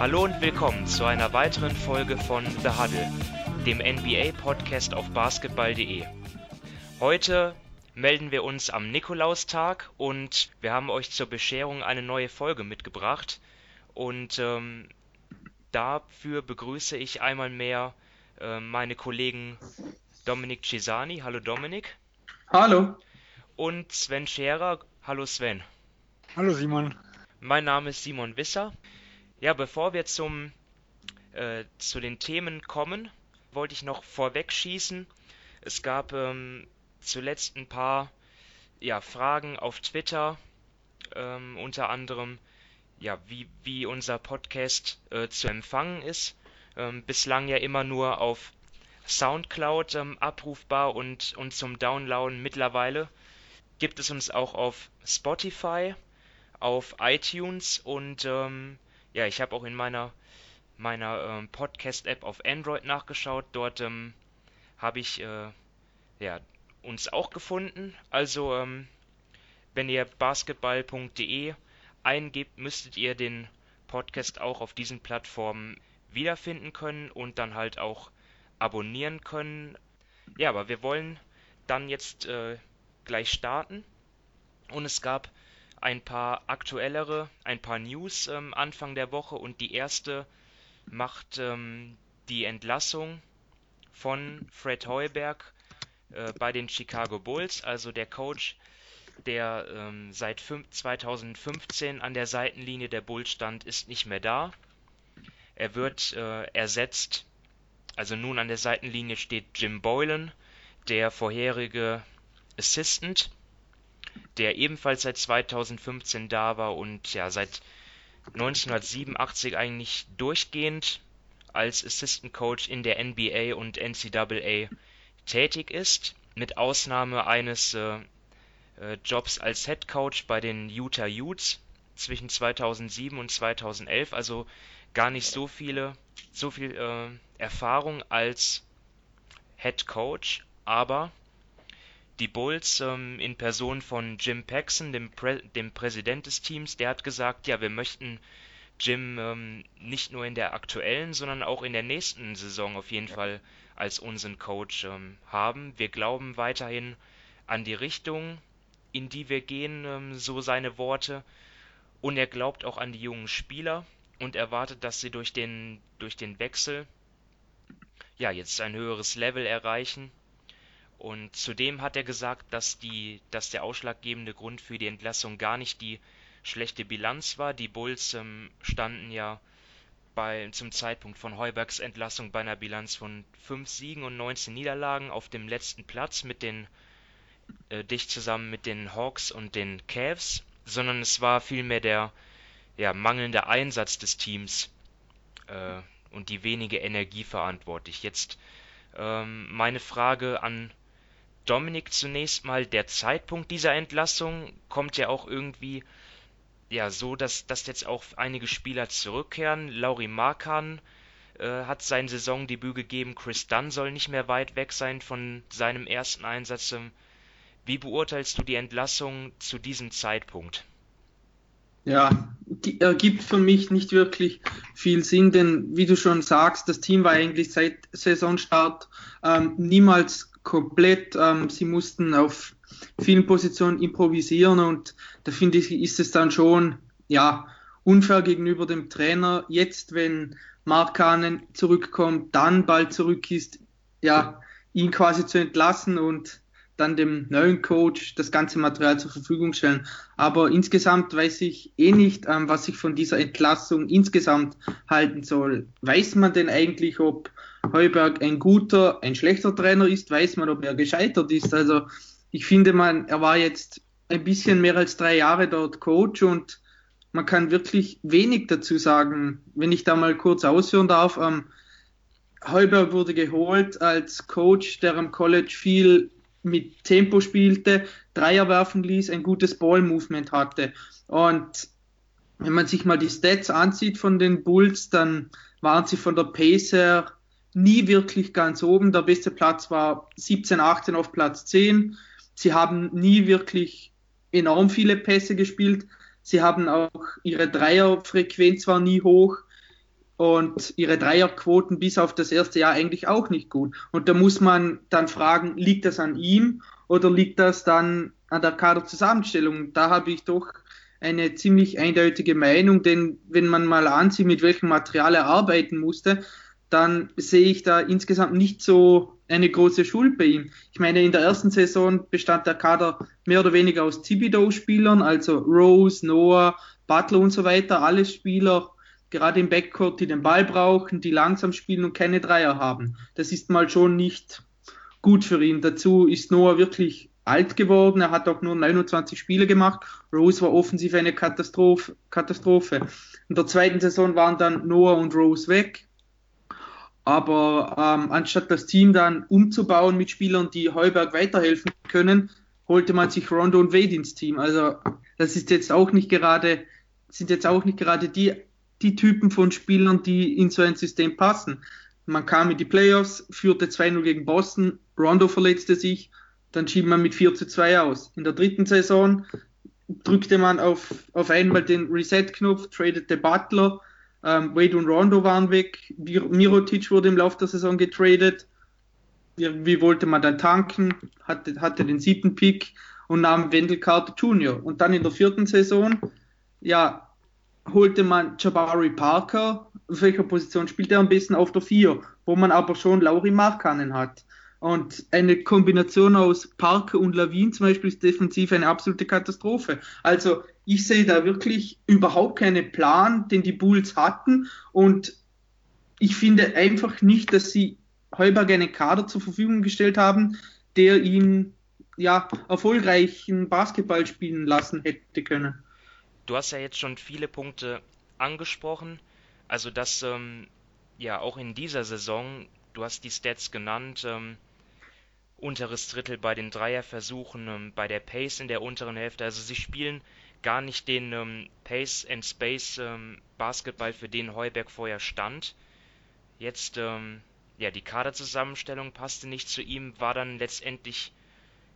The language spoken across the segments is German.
Hallo und willkommen zu einer weiteren Folge von The Huddle, dem NBA-Podcast auf basketball.de. Heute melden wir uns am Nikolaustag und wir haben euch zur Bescherung eine neue Folge mitgebracht. Und ähm, dafür begrüße ich einmal mehr äh, meine Kollegen Dominik Cesani. Hallo Dominik. Hallo. Und Sven Scherer. Hallo Sven. Hallo Simon. Mein Name ist Simon Wisser. Ja, bevor wir zum, äh, zu den Themen kommen, wollte ich noch vorweg schießen. Es gab ähm, zuletzt ein paar ja, Fragen auf Twitter, ähm, unter anderem, ja, wie, wie unser Podcast äh, zu empfangen ist. Ähm, bislang ja immer nur auf Soundcloud ähm, abrufbar und, und zum Downloaden. Mittlerweile gibt es uns auch auf Spotify, auf iTunes und ähm, ja, ich habe auch in meiner, meiner ähm, Podcast-App auf Android nachgeschaut. Dort ähm, habe ich äh, ja, uns auch gefunden. Also, ähm, wenn ihr basketball.de eingebt, müsstet ihr den Podcast auch auf diesen Plattformen wiederfinden können und dann halt auch abonnieren können. Ja, aber wir wollen dann jetzt äh, gleich starten. Und es gab ein paar aktuellere, ein paar News ähm, Anfang der Woche und die erste macht ähm, die Entlassung von Fred Heuberg äh, bei den Chicago Bulls, also der Coach, der ähm, seit 2015 an der Seitenlinie der Bulls stand, ist nicht mehr da. Er wird äh, ersetzt, also nun an der Seitenlinie steht Jim Boylan, der vorherige Assistant, der ebenfalls seit 2015 da war und ja seit 1987 eigentlich durchgehend als Assistant Coach in der NBA und NCAA tätig ist, mit Ausnahme eines äh, äh, Jobs als Head Coach bei den Utah Utes zwischen 2007 und 2011, also gar nicht so viele, so viel äh, Erfahrung als Head Coach, aber die Bulls ähm, in Person von Jim Paxson, dem, Prä dem Präsident des Teams, der hat gesagt, ja, wir möchten Jim ähm, nicht nur in der aktuellen, sondern auch in der nächsten Saison auf jeden Fall als unseren Coach ähm, haben. Wir glauben weiterhin an die Richtung, in die wir gehen, ähm, so seine Worte. Und er glaubt auch an die jungen Spieler und erwartet, dass sie durch den, durch den Wechsel ja jetzt ein höheres Level erreichen und zudem hat er gesagt, dass, die, dass der ausschlaggebende Grund für die Entlassung gar nicht die schlechte Bilanz war. Die Bulls ähm, standen ja bei, zum Zeitpunkt von Heubergs Entlassung bei einer Bilanz von 5 Siegen und 19 Niederlagen auf dem letzten Platz mit den äh, dicht zusammen mit den Hawks und den Cavs, sondern es war vielmehr der ja, mangelnde Einsatz des Teams äh, und die wenige Energie verantwortlich. Jetzt ähm, meine Frage an Dominik zunächst mal, der Zeitpunkt dieser Entlassung kommt ja auch irgendwie ja so, dass, dass jetzt auch einige Spieler zurückkehren. Lauri Markan äh, hat sein Saisondebüt gegeben, Chris Dunn soll nicht mehr weit weg sein von seinem ersten Einsatz. Wie beurteilst du die Entlassung zu diesem Zeitpunkt? Ja, ergibt für mich nicht wirklich viel Sinn, denn wie du schon sagst, das Team war eigentlich seit Saisonstart ähm, niemals komplett. Ähm, sie mussten auf vielen Positionen improvisieren und da finde ich, ist es dann schon ja unfair gegenüber dem Trainer. Jetzt, wenn Mark Kahnen zurückkommt, dann bald zurück ist, ja, ihn quasi zu entlassen und dann dem neuen Coach das ganze Material zur Verfügung stellen. Aber insgesamt weiß ich eh nicht, ähm, was ich von dieser Entlassung insgesamt halten soll. Weiß man denn eigentlich, ob Heuberg ein guter, ein schlechter Trainer ist? Weiß man, ob er gescheitert ist? Also ich finde, man, er war jetzt ein bisschen mehr als drei Jahre dort Coach und man kann wirklich wenig dazu sagen. Wenn ich da mal kurz ausführen darf, ähm, Heuberg wurde geholt als Coach, der am College viel mit Tempo spielte, Dreier werfen ließ, ein gutes Ball-Movement hatte. Und wenn man sich mal die Stats ansieht von den Bulls, dann waren sie von der Pace her nie wirklich ganz oben. Der beste Platz war 17, 18 auf Platz 10. Sie haben nie wirklich enorm viele Pässe gespielt. Sie haben auch ihre Dreierfrequenz war nie hoch. und ihre Dreierquoten bis auf das erste Jahr eigentlich auch nicht gut. Und da muss man dann fragen, liegt das an ihm oder liegt das dann an der Kaderzusammenstellung? Da habe ich doch eine ziemlich eindeutige Meinung, denn wenn man mal ansieht, mit welchem Material er arbeiten musste, dann sehe ich da insgesamt nicht so eine große Schuld bei ihm. Ich meine, in der ersten Saison bestand der Kader mehr oder weniger aus Thibodeau-Spielern, also Rose, Noah, Butler und so weiter, alle Spieler, gerade im Backcourt, die den Ball brauchen, die langsam spielen und keine Dreier haben. Das ist mal schon nicht gut für ihn. Dazu ist Noah wirklich alt geworden. Er hat auch nur 29 Spiele gemacht. Rose war offensiv eine Katastrophe. Katastrophe. In der zweiten Saison waren dann Noah und Rose weg. Aber ähm, anstatt das Team dann umzubauen mit Spielern, die Heuberg weiterhelfen können, holte man sich Rondo und Wade ins Team. Also das ist jetzt auch nicht gerade, sind jetzt auch nicht gerade die, die Typen von Spielern, die in so ein System passen. Man kam in die Playoffs, führte 2-0 gegen Boston, Rondo verletzte sich, dann schied man mit 4 zu 2 aus. In der dritten Saison drückte man auf, auf einmal den Reset-Knopf, tradete Butler, ähm, Wade und Rondo waren weg, Mirotic wurde im Laufe der Saison getradet. Wie wollte man dann tanken? Hatte, hatte den siebten Pick und nahm Wendell Carter Jr. Und dann in der vierten Saison, ja, holte man Jabari Parker. Auf welcher Position spielt er am besten? Auf der 4, wo man aber schon Lauri Markkanen hat. Und eine Kombination aus Parker und Lawin zum Beispiel ist defensiv eine absolute Katastrophe. Also ich sehe da wirklich überhaupt keinen Plan, den die Bulls hatten. Und ich finde einfach nicht, dass sie Heuberg einen Kader zur Verfügung gestellt haben, der ihn ja erfolgreichen Basketball spielen lassen hätte können. Du hast ja jetzt schon viele Punkte angesprochen. Also dass ähm, ja auch in dieser Saison, du hast die Stats genannt, ähm, unteres Drittel bei den Dreierversuchen, ähm, bei der Pace in der unteren Hälfte. Also sie spielen gar nicht den ähm, Pace and Space ähm, Basketball, für den Heuberg vorher stand. Jetzt, ähm, ja, die Kaderzusammenstellung passte nicht zu ihm, war dann letztendlich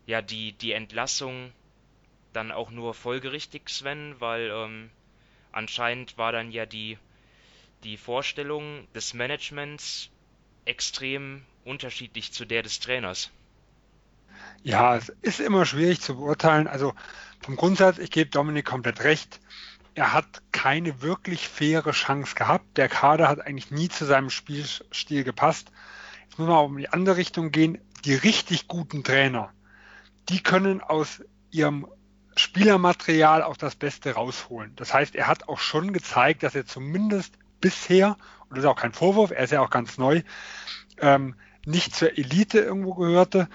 ja die, die Entlassung dann auch nur folgerichtig, Sven, weil ähm, anscheinend war dann ja die, die Vorstellung des Managements extrem unterschiedlich zu der des Trainers. Ja, es ist immer schwierig zu beurteilen. Also vom Grundsatz, ich gebe Dominik komplett recht. Er hat keine wirklich faire Chance gehabt. Der Kader hat eigentlich nie zu seinem Spielstil gepasst. Jetzt muss man auch in die andere Richtung gehen. Die richtig guten Trainer, die können aus ihrem Spielermaterial auch das Beste rausholen. Das heißt, er hat auch schon gezeigt, dass er zumindest bisher, und das ist auch kein Vorwurf, er ist ja auch ganz neu, ähm, nicht zur Elite irgendwo gehörte.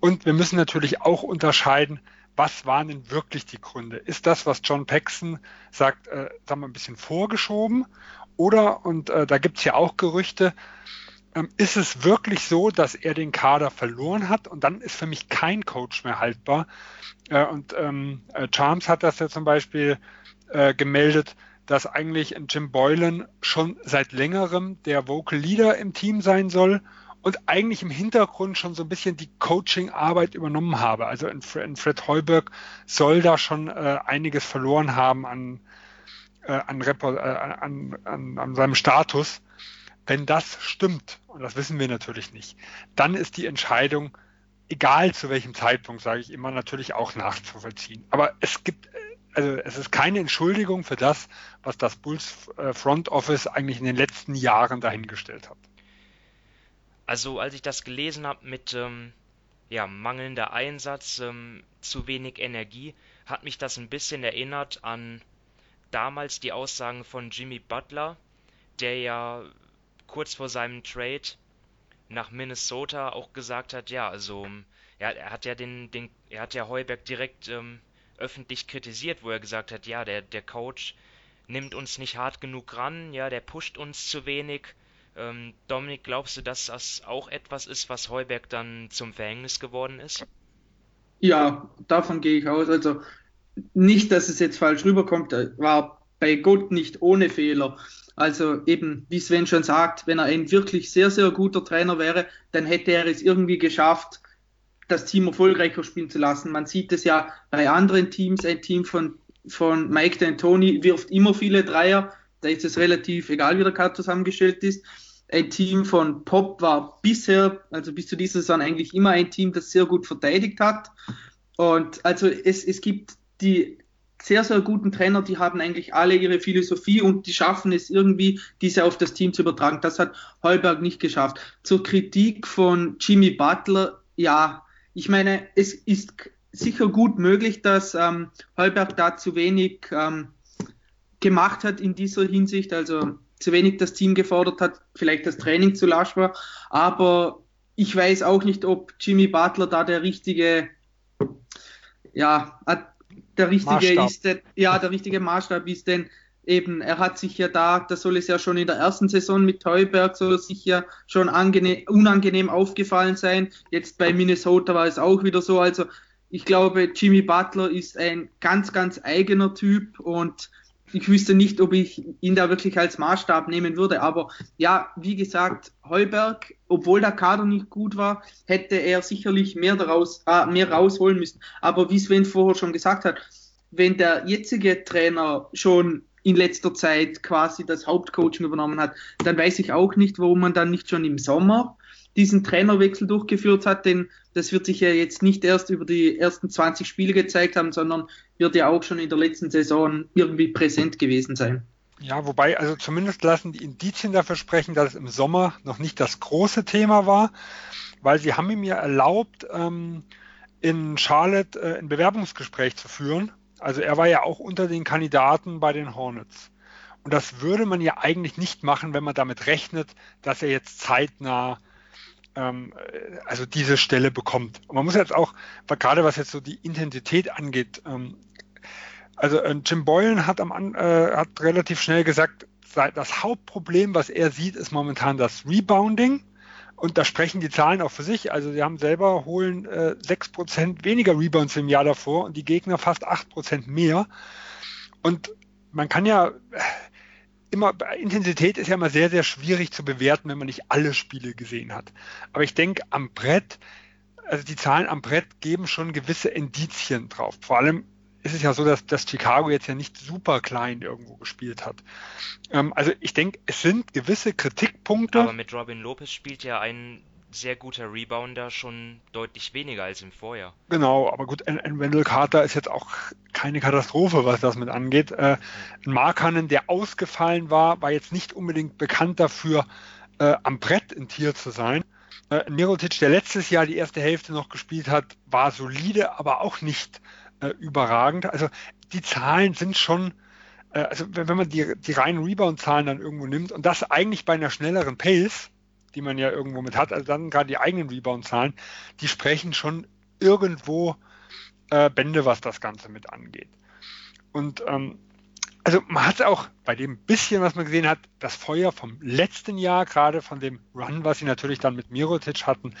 Und wir müssen natürlich auch unterscheiden, was waren denn wirklich die Gründe? Ist das, was John Paxson sagt, äh, sagen wir ein bisschen vorgeschoben? Oder, und äh, da gibt es ja auch Gerüchte, ähm, ist es wirklich so, dass er den Kader verloren hat? Und dann ist für mich kein Coach mehr haltbar. Äh, und ähm, äh, Charms hat das ja zum Beispiel äh, gemeldet, dass eigentlich Jim Boylan schon seit längerem der Vocal Leader im Team sein soll und eigentlich im Hintergrund schon so ein bisschen die Coaching-Arbeit übernommen habe. Also in, in Fred Heuberg soll da schon äh, einiges verloren haben an, äh, an, äh, an, an, an seinem Status. Wenn das stimmt, und das wissen wir natürlich nicht, dann ist die Entscheidung, egal zu welchem Zeitpunkt, sage ich immer, natürlich auch nachzuvollziehen. Aber es gibt, also es ist keine Entschuldigung für das, was das Bulls äh, Front Office eigentlich in den letzten Jahren dahingestellt hat. Also als ich das gelesen habe mit ähm, ja, mangelnder Einsatz, ähm, zu wenig Energie, hat mich das ein bisschen erinnert an damals die Aussagen von Jimmy Butler, der ja kurz vor seinem Trade nach Minnesota auch gesagt hat, ja, also er, er hat ja den, den, er hat ja Heuberg direkt ähm, öffentlich kritisiert, wo er gesagt hat, ja, der, der Coach nimmt uns nicht hart genug ran, ja, der pusht uns zu wenig ähm, Dominik, glaubst du, dass das auch etwas ist, was Heuberg dann zum Verhängnis geworden ist? Ja, davon gehe ich aus. Also nicht, dass es jetzt falsch rüberkommt, er war bei Gott nicht ohne Fehler. Also eben, wie Sven schon sagt, wenn er ein wirklich sehr, sehr guter Trainer wäre, dann hätte er es irgendwie geschafft, das Team erfolgreicher spielen zu lassen. Man sieht es ja bei anderen Teams, ein Team von, von Mike D'Antoni wirft immer viele Dreier, da ist es relativ egal, wie der Kader zusammengestellt ist. Ein Team von Pop war bisher, also bis zu dieser Saison eigentlich immer ein Team, das sehr gut verteidigt hat. Und also es, es gibt die sehr, sehr guten Trainer, die haben eigentlich alle ihre Philosophie und die schaffen es irgendwie, diese auf das Team zu übertragen. Das hat Heuberg nicht geschafft. Zur Kritik von Jimmy Butler, ja, ich meine, es ist sicher gut möglich, dass ähm, Heuberg da zu wenig ähm, gemacht hat in dieser Hinsicht, also zu wenig das Team gefordert hat, vielleicht das Training zu lasch war, aber ich weiß auch nicht, ob Jimmy Butler da der richtige, ja, der richtige Maßstab. ist, denn, ja, der richtige Maßstab ist, denn eben, er hat sich ja da, das soll es ja schon in der ersten Saison mit Heuberg, soll es sich ja schon angenehm, unangenehm aufgefallen sein. Jetzt bei Minnesota war es auch wieder so. Also ich glaube, Jimmy Butler ist ein ganz, ganz eigener Typ und ich wüsste nicht, ob ich ihn da wirklich als Maßstab nehmen würde. Aber ja, wie gesagt, Heuberg, obwohl der Kader nicht gut war, hätte er sicherlich mehr daraus, äh, mehr rausholen müssen. Aber wie Sven vorher schon gesagt hat, wenn der jetzige Trainer schon in letzter Zeit quasi das Hauptcoaching übernommen hat, dann weiß ich auch nicht, warum man dann nicht schon im Sommer diesen Trainerwechsel durchgeführt hat, denn das wird sich ja jetzt nicht erst über die ersten 20 Spiele gezeigt haben, sondern wird ja auch schon in der letzten Saison irgendwie präsent gewesen sein. Ja, wobei, also zumindest lassen die Indizien dafür sprechen, dass es im Sommer noch nicht das große Thema war, weil sie haben ihm ja erlaubt, ähm, in Charlotte äh, ein Bewerbungsgespräch zu führen. Also er war ja auch unter den Kandidaten bei den Hornets. Und das würde man ja eigentlich nicht machen, wenn man damit rechnet, dass er jetzt zeitnah ähm, also diese Stelle bekommt. Und man muss jetzt auch, gerade was jetzt so die Intensität angeht, ähm, also äh, Jim Boylan hat, am, äh, hat relativ schnell gesagt, das Hauptproblem, was er sieht, ist momentan das Rebounding. Und da sprechen die Zahlen auch für sich. Also sie haben selber holen äh, 6% weniger Rebounds im Jahr davor und die Gegner fast 8% mehr. Und man kann ja, immer, Intensität ist ja immer sehr, sehr schwierig zu bewerten, wenn man nicht alle Spiele gesehen hat. Aber ich denke, am Brett, also die Zahlen am Brett geben schon gewisse Indizien drauf. Vor allem ist es ja so, dass, dass Chicago jetzt ja nicht super klein irgendwo gespielt hat. Ähm, also ich denke, es sind gewisse Kritikpunkte. Aber mit Robin Lopez spielt ja ein sehr guter Rebounder schon deutlich weniger als im Vorjahr. Genau, aber gut, ein, Wendell Carter ist jetzt auch keine Katastrophe, was das mit angeht. Äh, ein Markanen, der ausgefallen war, war jetzt nicht unbedingt bekannt dafür, äh, am Brett in Tier zu sein. Äh, Mirotic, der letztes Jahr die erste Hälfte noch gespielt hat, war solide, aber auch nicht äh, überragend. Also die Zahlen sind schon, äh, also wenn, wenn man die, die reinen Rebound-Zahlen dann irgendwo nimmt und das eigentlich bei einer schnelleren Pace, die man ja irgendwo mit hat, also dann gerade die eigenen Rebound-Zahlen, die sprechen schon irgendwo äh, Bände, was das Ganze mit angeht. Und ähm, also man hat auch bei dem bisschen, was man gesehen hat, das Feuer vom letzten Jahr, gerade von dem Run, was sie natürlich dann mit Mirotic hatten,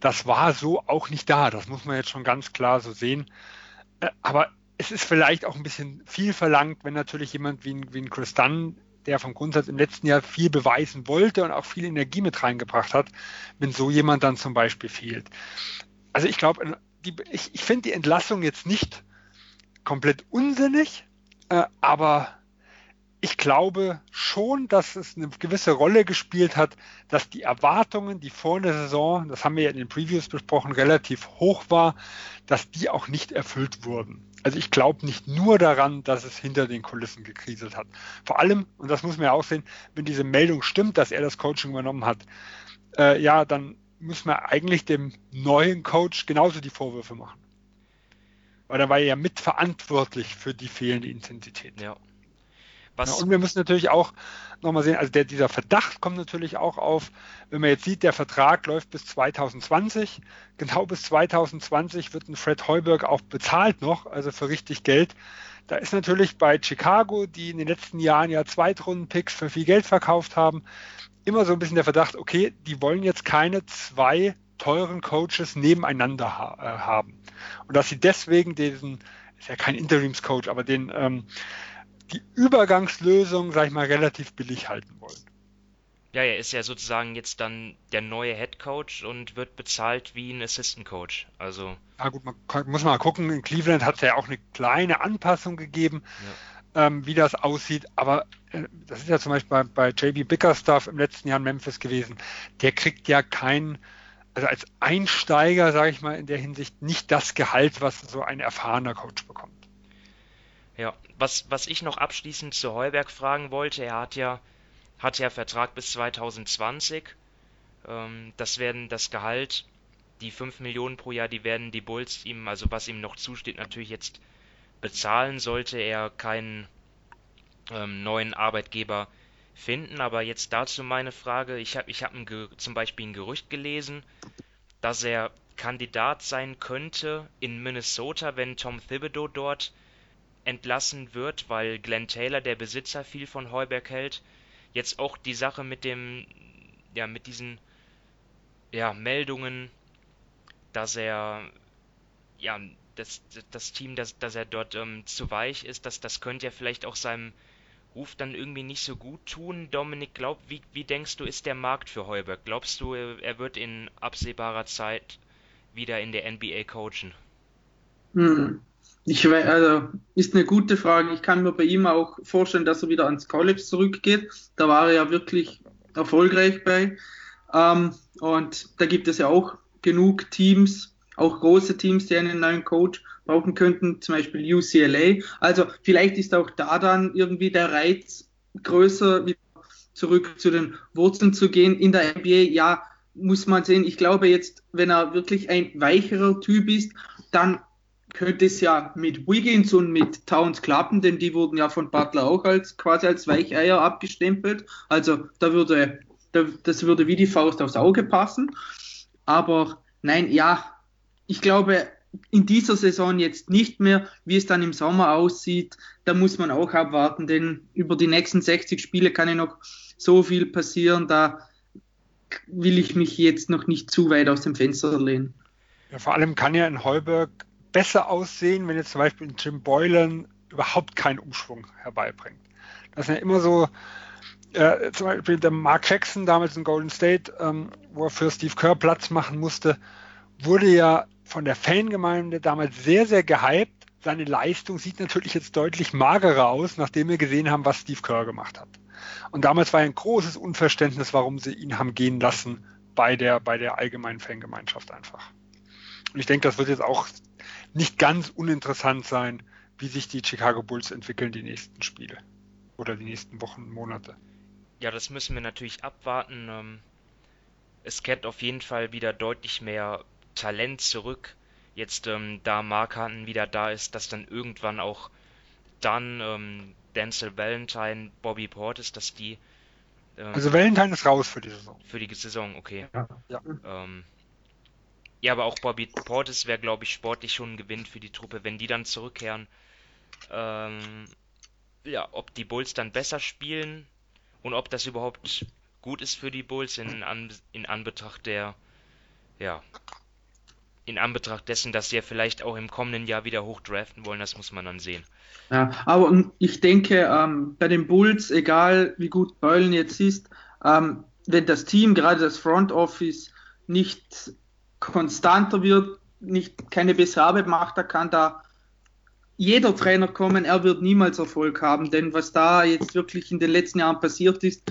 das war so auch nicht da. Das muss man jetzt schon ganz klar so sehen. Äh, aber es ist vielleicht auch ein bisschen viel verlangt, wenn natürlich jemand wie ein, wie ein Chris Dunn der vom Grundsatz im letzten Jahr viel beweisen wollte und auch viel Energie mit reingebracht hat, wenn so jemand dann zum Beispiel fehlt. Also ich glaube, ich, ich finde die Entlassung jetzt nicht komplett unsinnig, äh, aber ich glaube schon, dass es eine gewisse Rolle gespielt hat, dass die Erwartungen, die vor der Saison, das haben wir ja in den Previews besprochen, relativ hoch war, dass die auch nicht erfüllt wurden. Also ich glaube nicht nur daran, dass es hinter den Kulissen gekriselt hat. Vor allem, und das muss man ja auch sehen, wenn diese Meldung stimmt, dass er das Coaching übernommen hat, äh, ja, dann muss man eigentlich dem neuen Coach genauso die Vorwürfe machen. Weil er war ja mitverantwortlich für die fehlende Intensität. Ja. Was und wir müssen natürlich auch nochmal sehen, also der, dieser Verdacht kommt natürlich auch auf, wenn man jetzt sieht, der Vertrag läuft bis 2020. Genau bis 2020 wird ein Fred Heuberg auch bezahlt noch, also für richtig Geld. Da ist natürlich bei Chicago, die in den letzten Jahren ja Zweitrunden-Picks für viel Geld verkauft haben, immer so ein bisschen der Verdacht, okay, die wollen jetzt keine zwei teuren Coaches nebeneinander ha äh, haben. Und dass sie deswegen diesen, ist ja kein Interimscoach, aber den ähm, die Übergangslösung, sag ich mal, relativ billig halten wollen. Ja, er ist ja sozusagen jetzt dann der neue Head Coach und wird bezahlt wie ein Assistant Coach. Also. Ja gut, man kann, muss mal gucken. In Cleveland hat es ja auch eine kleine Anpassung gegeben. ähm, wie das aussieht. Aber äh, das ist ja zum Beispiel bei, bei JB Bickerstaff im letzten Jahr in Memphis gewesen. Der kriegt ja kein, also als Einsteiger, sage ich mal, in der Hinsicht nicht das Gehalt, was so ein erfahrener Coach bekommt. Ja, was, was ich noch abschließend zu Heuberg fragen wollte, er hat ja, hat ja Vertrag bis 2020. Ähm, das werden das Gehalt, die 5 Millionen pro Jahr, die werden die Bulls ihm, also was ihm noch zusteht, natürlich jetzt bezahlen, sollte er keinen ähm, neuen Arbeitgeber finden. Aber jetzt dazu meine Frage. Ich habe ich hab zum Beispiel ein Gerücht gelesen, dass er Kandidat sein könnte in Minnesota, wenn Tom Thibodeau dort entlassen wird, weil Glenn Taylor, der Besitzer, viel von Heuberg hält. Jetzt auch die Sache mit dem, ja, mit diesen, ja, Meldungen, dass er, ja, das, das Team, dass, dass er dort ähm, zu weich ist, dass das könnte ja vielleicht auch seinem Ruf dann irgendwie nicht so gut tun. Dominik, glaub, wie, wie denkst du, ist der Markt für Heuberg? Glaubst du, er wird in absehbarer Zeit wieder in der NBA coachen? Hm. Ich also ist eine gute Frage. Ich kann mir bei ihm auch vorstellen, dass er wieder ans College zurückgeht. Da war er ja wirklich erfolgreich bei. Ähm, und da gibt es ja auch genug Teams, auch große Teams, die einen neuen Coach brauchen könnten, zum Beispiel UCLA. Also vielleicht ist auch da dann irgendwie der Reiz größer, wieder zurück zu den Wurzeln zu gehen. In der NBA, ja, muss man sehen. Ich glaube jetzt, wenn er wirklich ein weicherer Typ ist, dann könnte es ja mit Wiggins und mit Towns klappen, denn die wurden ja von Butler auch als quasi als Weicheier abgestempelt. Also da würde da, das würde wie die Faust aufs Auge passen. Aber nein, ja, ich glaube in dieser Saison jetzt nicht mehr, wie es dann im Sommer aussieht. Da muss man auch abwarten, denn über die nächsten 60 Spiele kann ja noch so viel passieren. Da will ich mich jetzt noch nicht zu weit aus dem Fenster lehnen. Ja, vor allem kann ja in Heuberg besser aussehen, wenn jetzt zum Beispiel Jim Boylan überhaupt keinen Umschwung herbeibringt. Das ist ja immer so, äh, zum Beispiel der Mark Jackson damals in Golden State, ähm, wo er für Steve Kerr Platz machen musste, wurde ja von der Fangemeinde damals sehr, sehr gehypt. Seine Leistung sieht natürlich jetzt deutlich magerer aus, nachdem wir gesehen haben, was Steve Kerr gemacht hat. Und damals war ein großes Unverständnis, warum sie ihn haben gehen lassen bei der, bei der allgemeinen Fangemeinschaft einfach. Und ich denke, das wird jetzt auch nicht ganz uninteressant sein, wie sich die Chicago Bulls entwickeln, die nächsten Spiele oder die nächsten Wochen, Monate. Ja, das müssen wir natürlich abwarten. Ähm, es kehrt auf jeden Fall wieder deutlich mehr Talent zurück. Jetzt, ähm, da Mark Hunten wieder da ist, dass dann irgendwann auch dann ähm, Denzel Valentine, Bobby Portis, dass die. Ähm, also Valentine ist raus für die Saison. Für die Saison, okay. Ja, ja. Ähm, ja, aber auch Bobby Portis wäre, glaube ich, sportlich schon ein Gewinn für die Truppe, wenn die dann zurückkehren. Ähm, ja, ob die Bulls dann besser spielen und ob das überhaupt gut ist für die Bulls in, an, in Anbetracht der, ja, in Anbetracht dessen, dass sie ja vielleicht auch im kommenden Jahr wieder hochdraften wollen, das muss man dann sehen. Ja, aber ich denke, ähm, bei den Bulls, egal wie gut Beulen jetzt ist, ähm, wenn das Team, gerade das Front Office, nicht konstanter wird, nicht keine bessere Arbeit macht, da kann da jeder Trainer kommen, er wird niemals Erfolg haben, denn was da jetzt wirklich in den letzten Jahren passiert ist,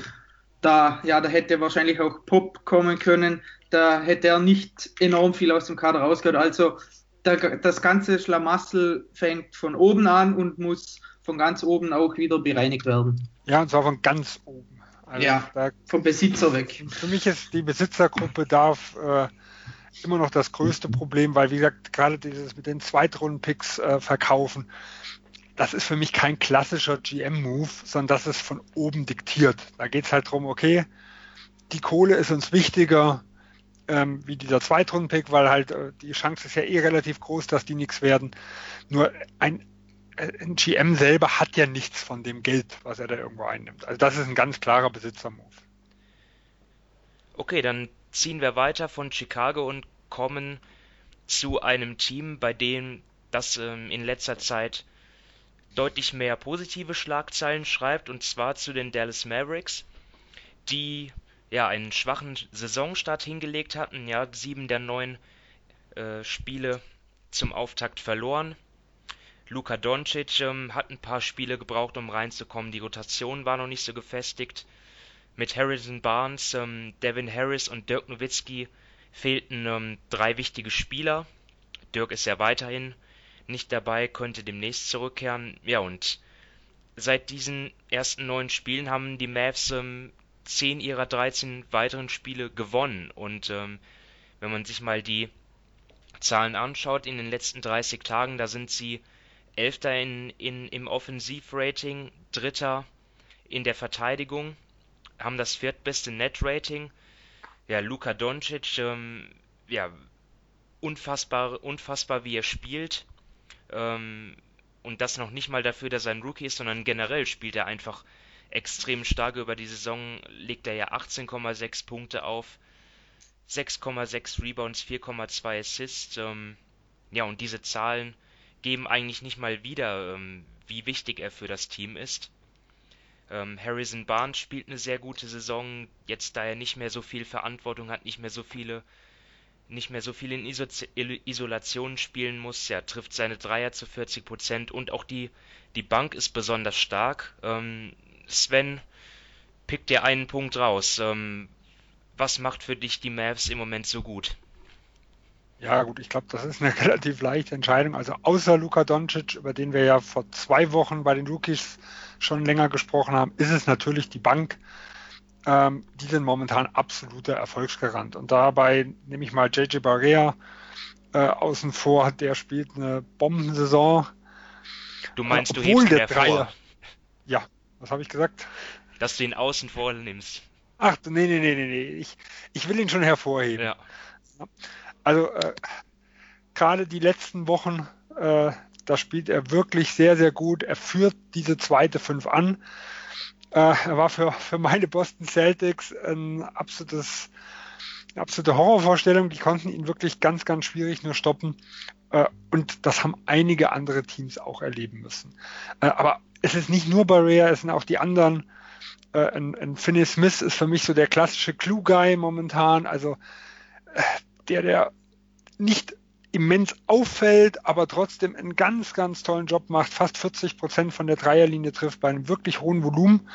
da, ja, da hätte wahrscheinlich auch Pop kommen können, da hätte er nicht enorm viel aus dem Kader rausgehört. Also da, das ganze Schlamassel fängt von oben an und muss von ganz oben auch wieder bereinigt werden. Ja, und zwar von ganz oben. Also ja, vom Besitzer weg. Für mich ist die Besitzergruppe darf äh, immer noch das größte Problem, weil wie gesagt, gerade dieses mit den Zweitrunden-Picks äh, verkaufen, das ist für mich kein klassischer GM-Move, sondern das ist von oben diktiert. Da geht es halt darum, okay, die Kohle ist uns wichtiger ähm, wie dieser Zweitrunden-Pick, weil halt äh, die Chance ist ja eh relativ groß, dass die nichts werden. Nur ein, äh, ein GM selber hat ja nichts von dem Geld, was er da irgendwo einnimmt. Also das ist ein ganz klarer Besitzer-Move. Okay, dann ziehen wir weiter von Chicago und kommen zu einem Team, bei dem das ähm, in letzter Zeit deutlich mehr positive Schlagzeilen schreibt, und zwar zu den Dallas Mavericks, die ja einen schwachen Saisonstart hingelegt hatten, ja, sieben der neun äh, Spiele zum Auftakt verloren. Luka Doncic ähm, hat ein paar Spiele gebraucht, um reinzukommen. Die Rotation war noch nicht so gefestigt. Mit Harrison Barnes, ähm, Devin Harris und Dirk Nowitzki fehlten ähm, drei wichtige Spieler. Dirk ist ja weiterhin nicht dabei, könnte demnächst zurückkehren. Ja, und seit diesen ersten neun Spielen haben die Mavs ähm, zehn ihrer 13 weiteren Spiele gewonnen. Und ähm, wenn man sich mal die Zahlen anschaut, in den letzten 30 Tagen, da sind sie Elfter in, in, im Offensivrating, Dritter in der Verteidigung, haben das viertbeste Net-Rating. Ja, Luka Doncic, ähm, ja, unfassbar, unfassbar, wie er spielt. Ähm, und das noch nicht mal dafür, dass er ein Rookie ist, sondern generell spielt er einfach extrem stark über die Saison. Legt er ja 18,6 Punkte auf, 6,6 Rebounds, 4,2 Assists. Ähm, ja, und diese Zahlen geben eigentlich nicht mal wieder, ähm, wie wichtig er für das Team ist. Ähm, Harrison Barnes spielt eine sehr gute Saison, jetzt da er nicht mehr so viel Verantwortung hat, nicht mehr so viele nicht mehr so viel in Iso Isolation spielen muss. Er trifft seine Dreier zu 40 Prozent und auch die, die Bank ist besonders stark. Ähm, Sven, pick dir einen Punkt raus. Ähm, was macht für dich die Mavs im Moment so gut? Ja, gut, ich glaube, das ist eine relativ leichte Entscheidung. Also außer Luka Doncic, über den wir ja vor zwei Wochen bei den Rookies schon länger gesprochen haben, ist es natürlich die Bank ähm, die sind momentan absoluter Erfolgsgarant. Und dabei nehme ich mal JJ Barrea äh, außen vor, der spielt eine Bombensaison. Du meinst, du hebst der Dreier. Ja, was habe ich gesagt? Dass du ihn außen vor nimmst. Ach, nee, nee, nee, nee, nee. Ich, ich will ihn schon hervorheben. Ja. Also, äh, gerade die letzten Wochen, äh, da spielt er wirklich sehr, sehr gut. Er führt diese zweite Fünf an. Äh, er war für, für meine Boston Celtics ein absolutes, eine absolute Horrorvorstellung. Die konnten ihn wirklich ganz, ganz schwierig nur stoppen. Äh, und das haben einige andere Teams auch erleben müssen. Äh, aber es ist nicht nur Barrea, es sind auch die anderen. Äh, ein, ein Finney Smith ist für mich so der klassische Clue-Guy momentan. Also der, der nicht immens auffällt, aber trotzdem einen ganz, ganz tollen Job macht, fast 40 Prozent von der Dreierlinie trifft bei einem wirklich hohen Volumen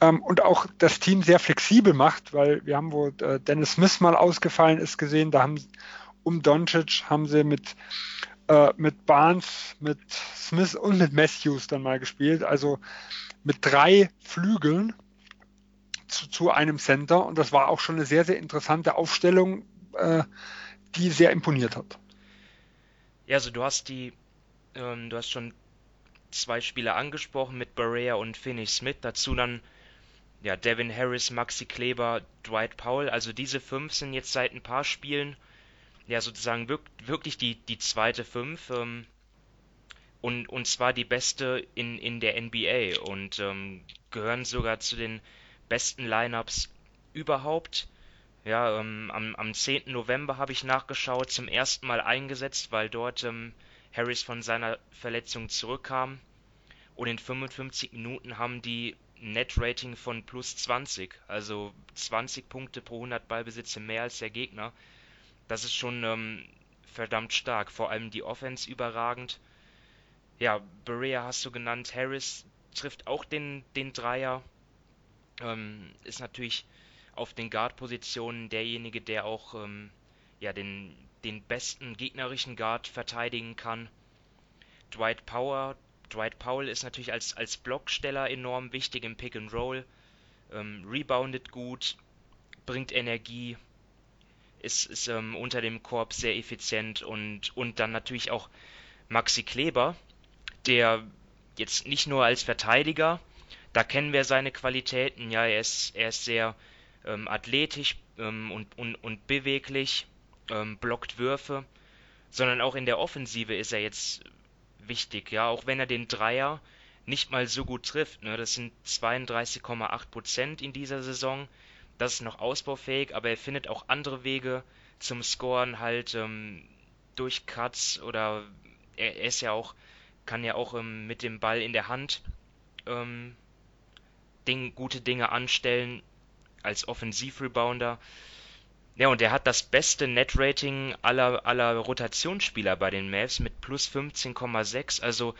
ähm, und auch das Team sehr flexibel macht, weil wir haben, wo äh, Dennis Smith mal ausgefallen ist, gesehen, da haben um Doncic haben sie mit äh, mit Barnes, mit Smith und mit Matthews dann mal gespielt, also mit drei Flügeln zu, zu einem Center und das war auch schon eine sehr, sehr interessante Aufstellung, äh, die sehr imponiert hat. Ja, also du hast die, ähm, du hast schon zwei Spieler angesprochen mit Barea und Finney Smith. Dazu dann ja Devin Harris, Maxi Kleber, Dwight Powell. Also diese fünf sind jetzt seit ein paar Spielen ja sozusagen wirk wirklich die, die zweite fünf. Ähm, und, und zwar die beste in, in der NBA und ähm, gehören sogar zu den besten Lineups überhaupt. Ja, ähm, am, am 10. November habe ich nachgeschaut, zum ersten Mal eingesetzt, weil dort ähm, Harris von seiner Verletzung zurückkam. Und in 55 Minuten haben die Net-Rating von plus 20, also 20 Punkte pro 100 Ballbesitze mehr als der Gegner. Das ist schon ähm, verdammt stark, vor allem die Offense überragend. Ja, Berea hast du genannt, Harris trifft auch den, den Dreier. Ähm, ist natürlich auf den Guard-Positionen derjenige, der auch ähm, ja, den, den besten gegnerischen Guard verteidigen kann. Dwight Power, Dwight Powell ist natürlich als, als Blocksteller enorm wichtig im Pick and Roll. Ähm, reboundet gut, bringt Energie, ist, ist ähm, unter dem Korb sehr effizient und, und dann natürlich auch Maxi Kleber, der jetzt nicht nur als Verteidiger, da kennen wir seine Qualitäten, ja, er ist, er ist sehr ähm, athletisch ähm, und, und, und beweglich, ähm, blockt Würfe, sondern auch in der Offensive ist er jetzt wichtig, ja, auch wenn er den Dreier nicht mal so gut trifft, ne, das sind 32,8 Prozent in dieser Saison, das ist noch ausbaufähig, aber er findet auch andere Wege zum Scoren halt ähm, durch Cuts oder er, er, ist ja auch, kann ja auch ähm, mit dem Ball in der Hand ähm, Ding, gute Dinge anstellen als Offensivrebounder. Ja, und er hat das beste Net-Rating aller, aller Rotationsspieler bei den Mavs mit plus 15,6. Also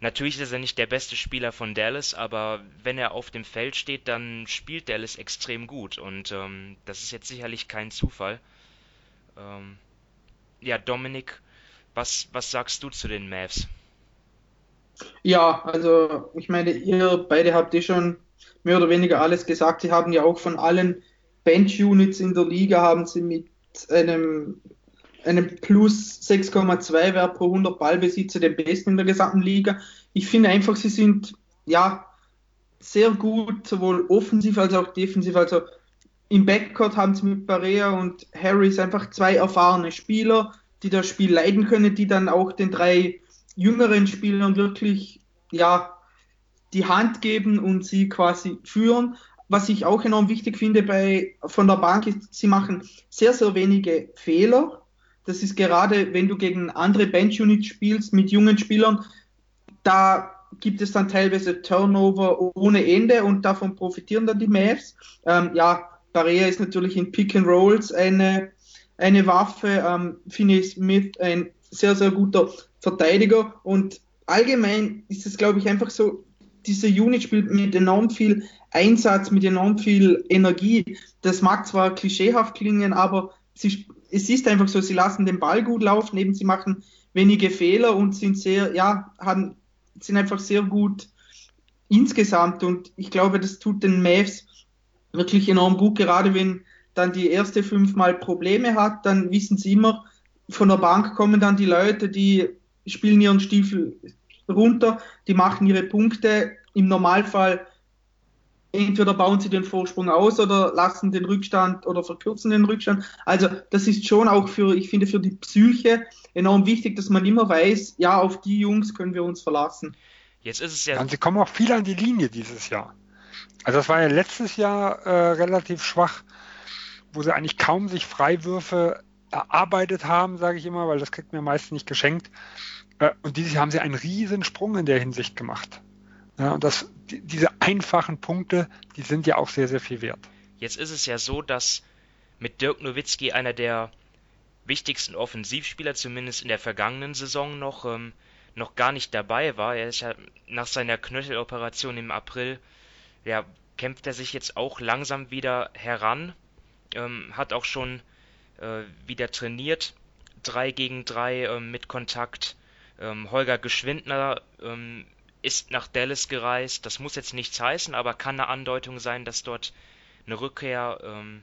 natürlich ist er nicht der beste Spieler von Dallas, aber wenn er auf dem Feld steht, dann spielt Dallas extrem gut. Und ähm, das ist jetzt sicherlich kein Zufall. Ähm, ja, Dominik, was, was sagst du zu den Mavs? Ja, also ich meine, ihr beide habt eh schon mehr oder weniger alles gesagt. Sie haben ja auch von allen Bench-Units in der Liga haben sie mit einem, einem Plus 6,2 Wert pro 100 Ballbesitzer den besten in der gesamten Liga. Ich finde einfach, sie sind ja sehr gut, sowohl offensiv als auch defensiv. Also im Backcourt haben sie mit Barea und Harris einfach zwei erfahrene Spieler, die das Spiel leiden können, die dann auch den drei jüngeren Spielern wirklich ja die Hand geben und sie quasi führen was ich auch enorm wichtig finde bei, von der Bank ist, sie machen sehr, sehr wenige Fehler. Das ist gerade, wenn du gegen andere Bench-Units spielst mit jungen Spielern, da gibt es dann teilweise Turnover ohne Ende und davon profitieren dann die Mavs. Ähm, ja, Barrea ist natürlich in Pick and Rolls eine, eine Waffe. Ähm, Finney Smith ein sehr, sehr guter Verteidiger und allgemein ist es, glaube ich, einfach so, diese Unit spielt mit enorm viel Einsatz, mit enorm viel Energie. Das mag zwar klischeehaft klingen, aber sie, es ist einfach so, sie lassen den Ball gut laufen, eben sie machen wenige Fehler und sind sehr, ja, haben, sind einfach sehr gut insgesamt und ich glaube, das tut den Mavs wirklich enorm gut, gerade wenn dann die erste fünfmal Probleme hat, dann wissen sie immer, von der Bank kommen dann die Leute, die spielen ihren Stiefel runter, die machen ihre Punkte. Im Normalfall entweder bauen sie den Vorsprung aus oder lassen den Rückstand oder verkürzen den Rückstand. Also das ist schon auch für, ich finde, für die Psyche enorm wichtig, dass man immer weiß, ja, auf die Jungs können wir uns verlassen. Jetzt ist es ja. Und sie kommen auch viel an die Linie dieses Jahr. Also das war ja letztes Jahr äh, relativ schwach, wo sie eigentlich kaum sich Freiwürfe erarbeitet haben, sage ich immer, weil das kriegt mir meist nicht geschenkt. Äh, und dieses Jahr haben sie einen riesen Sprung in der Hinsicht gemacht. Ja, und das, die, diese einfachen Punkte, die sind ja auch sehr, sehr viel wert. Jetzt ist es ja so, dass mit Dirk Nowitzki einer der wichtigsten Offensivspieler, zumindest in der vergangenen Saison noch, ähm, noch gar nicht dabei war. Er ist ja nach seiner Knöcheloperation im April, ja, kämpft er sich jetzt auch langsam wieder heran, ähm, hat auch schon äh, wieder trainiert, 3 gegen 3 äh, mit Kontakt. Ähm, Holger Geschwindner ähm, ist nach Dallas gereist. Das muss jetzt nichts heißen, aber kann eine Andeutung sein, dass dort eine Rückkehr ähm,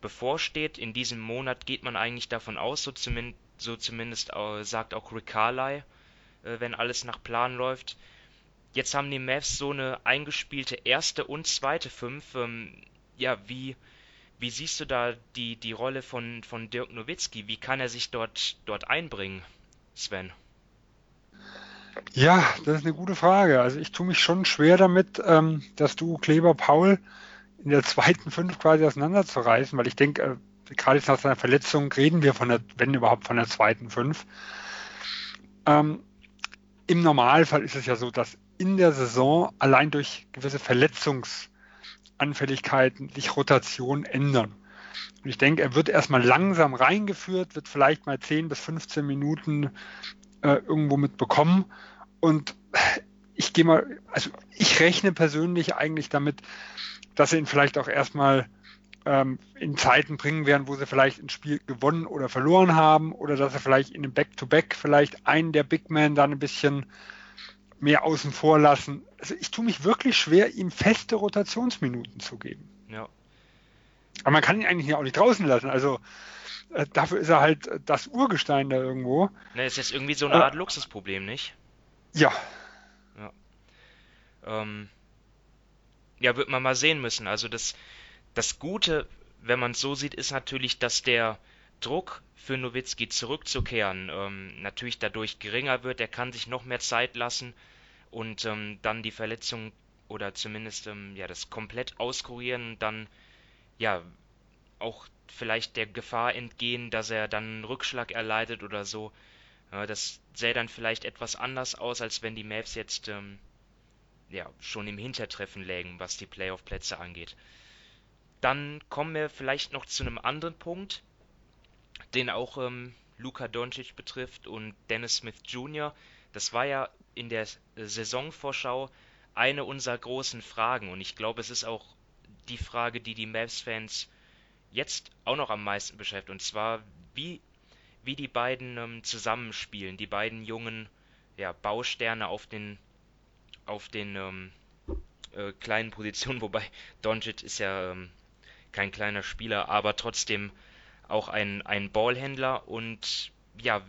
bevorsteht. In diesem Monat geht man eigentlich davon aus, so, zumin so zumindest äh, sagt auch Rick Carly, äh, wenn alles nach Plan läuft. Jetzt haben die Mavs so eine eingespielte erste und zweite Fünf. Ähm, ja, wie, wie siehst du da die, die Rolle von, von Dirk Nowitzki? Wie kann er sich dort, dort einbringen, Sven? Ja, das ist eine gute Frage. Also ich tue mich schon schwer damit, ähm, dass du Kleber Paul in der zweiten Fünf quasi auseinanderzureißen, weil ich denke, äh, gerade nach seiner Verletzung reden wir von der, wenn überhaupt, von der zweiten Fünf. Ähm, Im Normalfall ist es ja so, dass in der Saison allein durch gewisse Verletzungsanfälligkeiten sich Rotationen ändern. Und ich denke, er wird erstmal langsam reingeführt, wird vielleicht mal 10 bis 15 Minuten äh, irgendwo mitbekommen. Und ich gehe mal, also ich rechne persönlich eigentlich damit, dass sie ihn vielleicht auch erstmal ähm, in Zeiten bringen werden, wo sie vielleicht ein Spiel gewonnen oder verloren haben oder dass sie vielleicht in einem Back-to-Back -Back vielleicht einen der Big Men dann ein bisschen mehr außen vor lassen. Also ich tue mich wirklich schwer, ihm feste Rotationsminuten zu geben. Ja. Aber man kann ihn eigentlich auch nicht draußen lassen. Also äh, dafür ist er halt äh, das Urgestein da irgendwo. Ne, ist jetzt irgendwie so eine Art äh, Luxusproblem, nicht? Ja. Ja. Ähm, ja, wird man mal sehen müssen. Also das, das Gute, wenn man es so sieht, ist natürlich, dass der Druck für Nowitzki zurückzukehren ähm, natürlich dadurch geringer wird. Er kann sich noch mehr Zeit lassen und ähm, dann die Verletzung oder zumindest ähm, ja das komplett auskurieren und dann ja auch vielleicht der Gefahr entgehen, dass er dann einen Rückschlag erleidet oder so. Das sähe dann vielleicht etwas anders aus, als wenn die Mavs jetzt ähm, ja, schon im Hintertreffen lägen, was die Playoff-Plätze angeht. dann kommen wir vielleicht noch zu einem anderen Punkt, den auch ähm, Luka Doncic betrifft und Dennis Smith Jr. Das war ja in der Saisonvorschau eine unserer großen Fragen und ich glaube, es ist auch die Frage, die die Mavs-Fans jetzt auch noch am meisten beschäftigt. Und zwar, wie, wie die beiden ähm, zusammenspielen, die beiden jungen ja, Bausterne auf den, auf den ähm, äh, kleinen Positionen, wobei Doncic ist ja ähm, kein kleiner Spieler, aber trotzdem auch ein, ein Ballhändler und ja,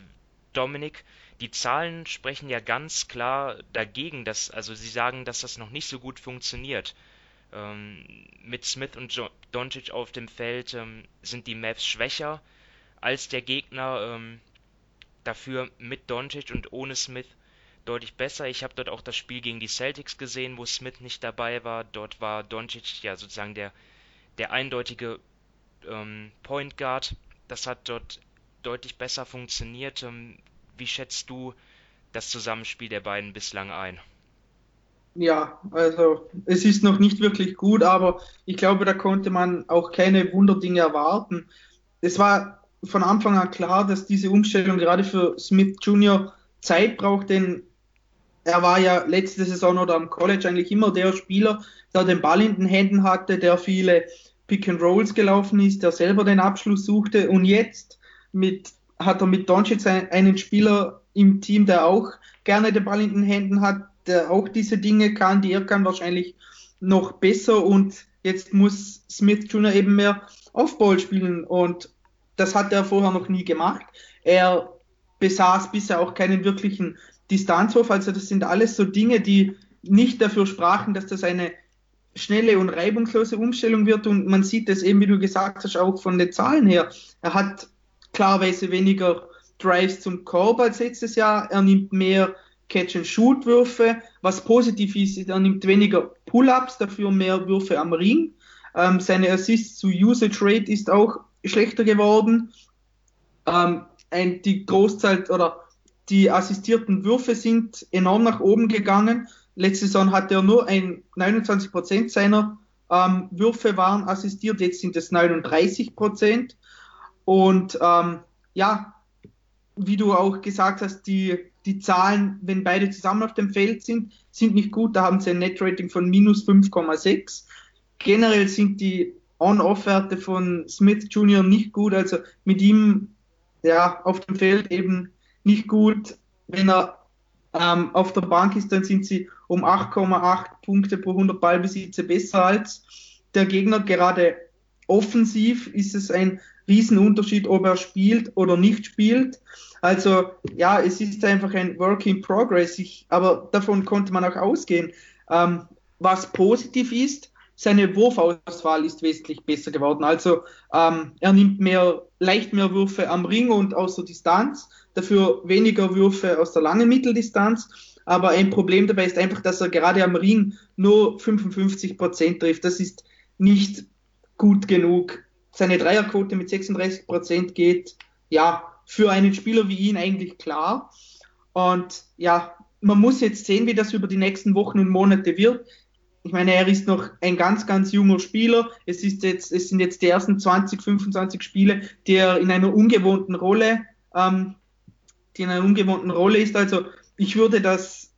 Dominik, die Zahlen sprechen ja ganz klar dagegen, dass, also sie sagen, dass das noch nicht so gut funktioniert. Ähm, mit Smith und jo Doncic auf dem Feld ähm, sind die Mavs schwächer als der Gegner. Ähm, dafür mit Doncic und ohne Smith deutlich besser. Ich habe dort auch das Spiel gegen die Celtics gesehen, wo Smith nicht dabei war. Dort war Doncic ja sozusagen der, der eindeutige ähm, Point Guard. Das hat dort deutlich besser funktioniert. Wie schätzt du das Zusammenspiel der beiden bislang ein? Ja, also es ist noch nicht wirklich gut, aber ich glaube, da konnte man auch keine Wunderdinge erwarten. Es war von Anfang an klar, dass diese Umstellung gerade für Smith Jr. Zeit braucht, denn er war ja letzte Saison oder am College eigentlich immer der Spieler, der den Ball in den Händen hatte, der viele Pick and Rolls gelaufen ist, der selber den Abschluss suchte und jetzt mit, hat er mit Doncic einen Spieler im Team, der auch gerne den Ball in den Händen hat, der auch diese Dinge kann, die er kann wahrscheinlich noch besser und jetzt muss Smith Jr. eben mehr Offball spielen und das hat er vorher noch nie gemacht. Er besaß bisher auch keinen wirklichen Distanzwurf, also das sind alles so Dinge, die nicht dafür sprachen, dass das eine schnelle und reibungslose Umstellung wird und man sieht das eben, wie du gesagt hast, auch von den Zahlen her. Er hat klarweise weniger Drives zum Korb als letztes Jahr, er nimmt mehr Catch-and-Shoot-Würfe. Was positiv ist, er nimmt weniger Pull-Ups, dafür mehr Würfe am Ring. Ähm, seine Assists zu Usage Rate ist auch schlechter geworden. Ähm, ein, die Großzahl oder die assistierten Würfe sind enorm nach oben gegangen. Letzte Saison hat er nur ein 29 Prozent seiner ähm, Würfe waren assistiert, jetzt sind es 39 Prozent. Und ähm, ja, wie du auch gesagt hast, die die Zahlen, wenn beide zusammen auf dem Feld sind, sind nicht gut. Da haben sie ein Net-Rating von minus 5,6. Generell sind die On-Off-Werte von Smith Jr. nicht gut. Also mit ihm ja, auf dem Feld eben nicht gut. Wenn er ähm, auf der Bank ist, dann sind sie um 8,8 Punkte pro 100 Ballbesitze besser als der Gegner. Gerade offensiv ist es ein Riesenunterschied, ob er spielt oder nicht spielt. Also ja, es ist einfach ein Work in Progress, ich, aber davon konnte man auch ausgehen. Ähm, was positiv ist, seine Wurfauswahl ist wesentlich besser geworden. Also ähm, er nimmt mehr, leicht mehr Würfe am Ring und aus der Distanz, dafür weniger Würfe aus der langen Mitteldistanz. Aber ein Problem dabei ist einfach, dass er gerade am Ring nur 55 Prozent trifft. Das ist nicht gut genug. Seine Dreierquote mit 36 Prozent geht ja für einen Spieler wie ihn eigentlich klar. Und ja, man muss jetzt sehen, wie das über die nächsten Wochen und Monate wird. Ich meine, er ist noch ein ganz, ganz junger Spieler. Es, ist jetzt, es sind jetzt die ersten 20, 25 Spiele, die er in einer ungewohnten Rolle, ähm, die in einer ungewohnten Rolle ist. Also ich würde das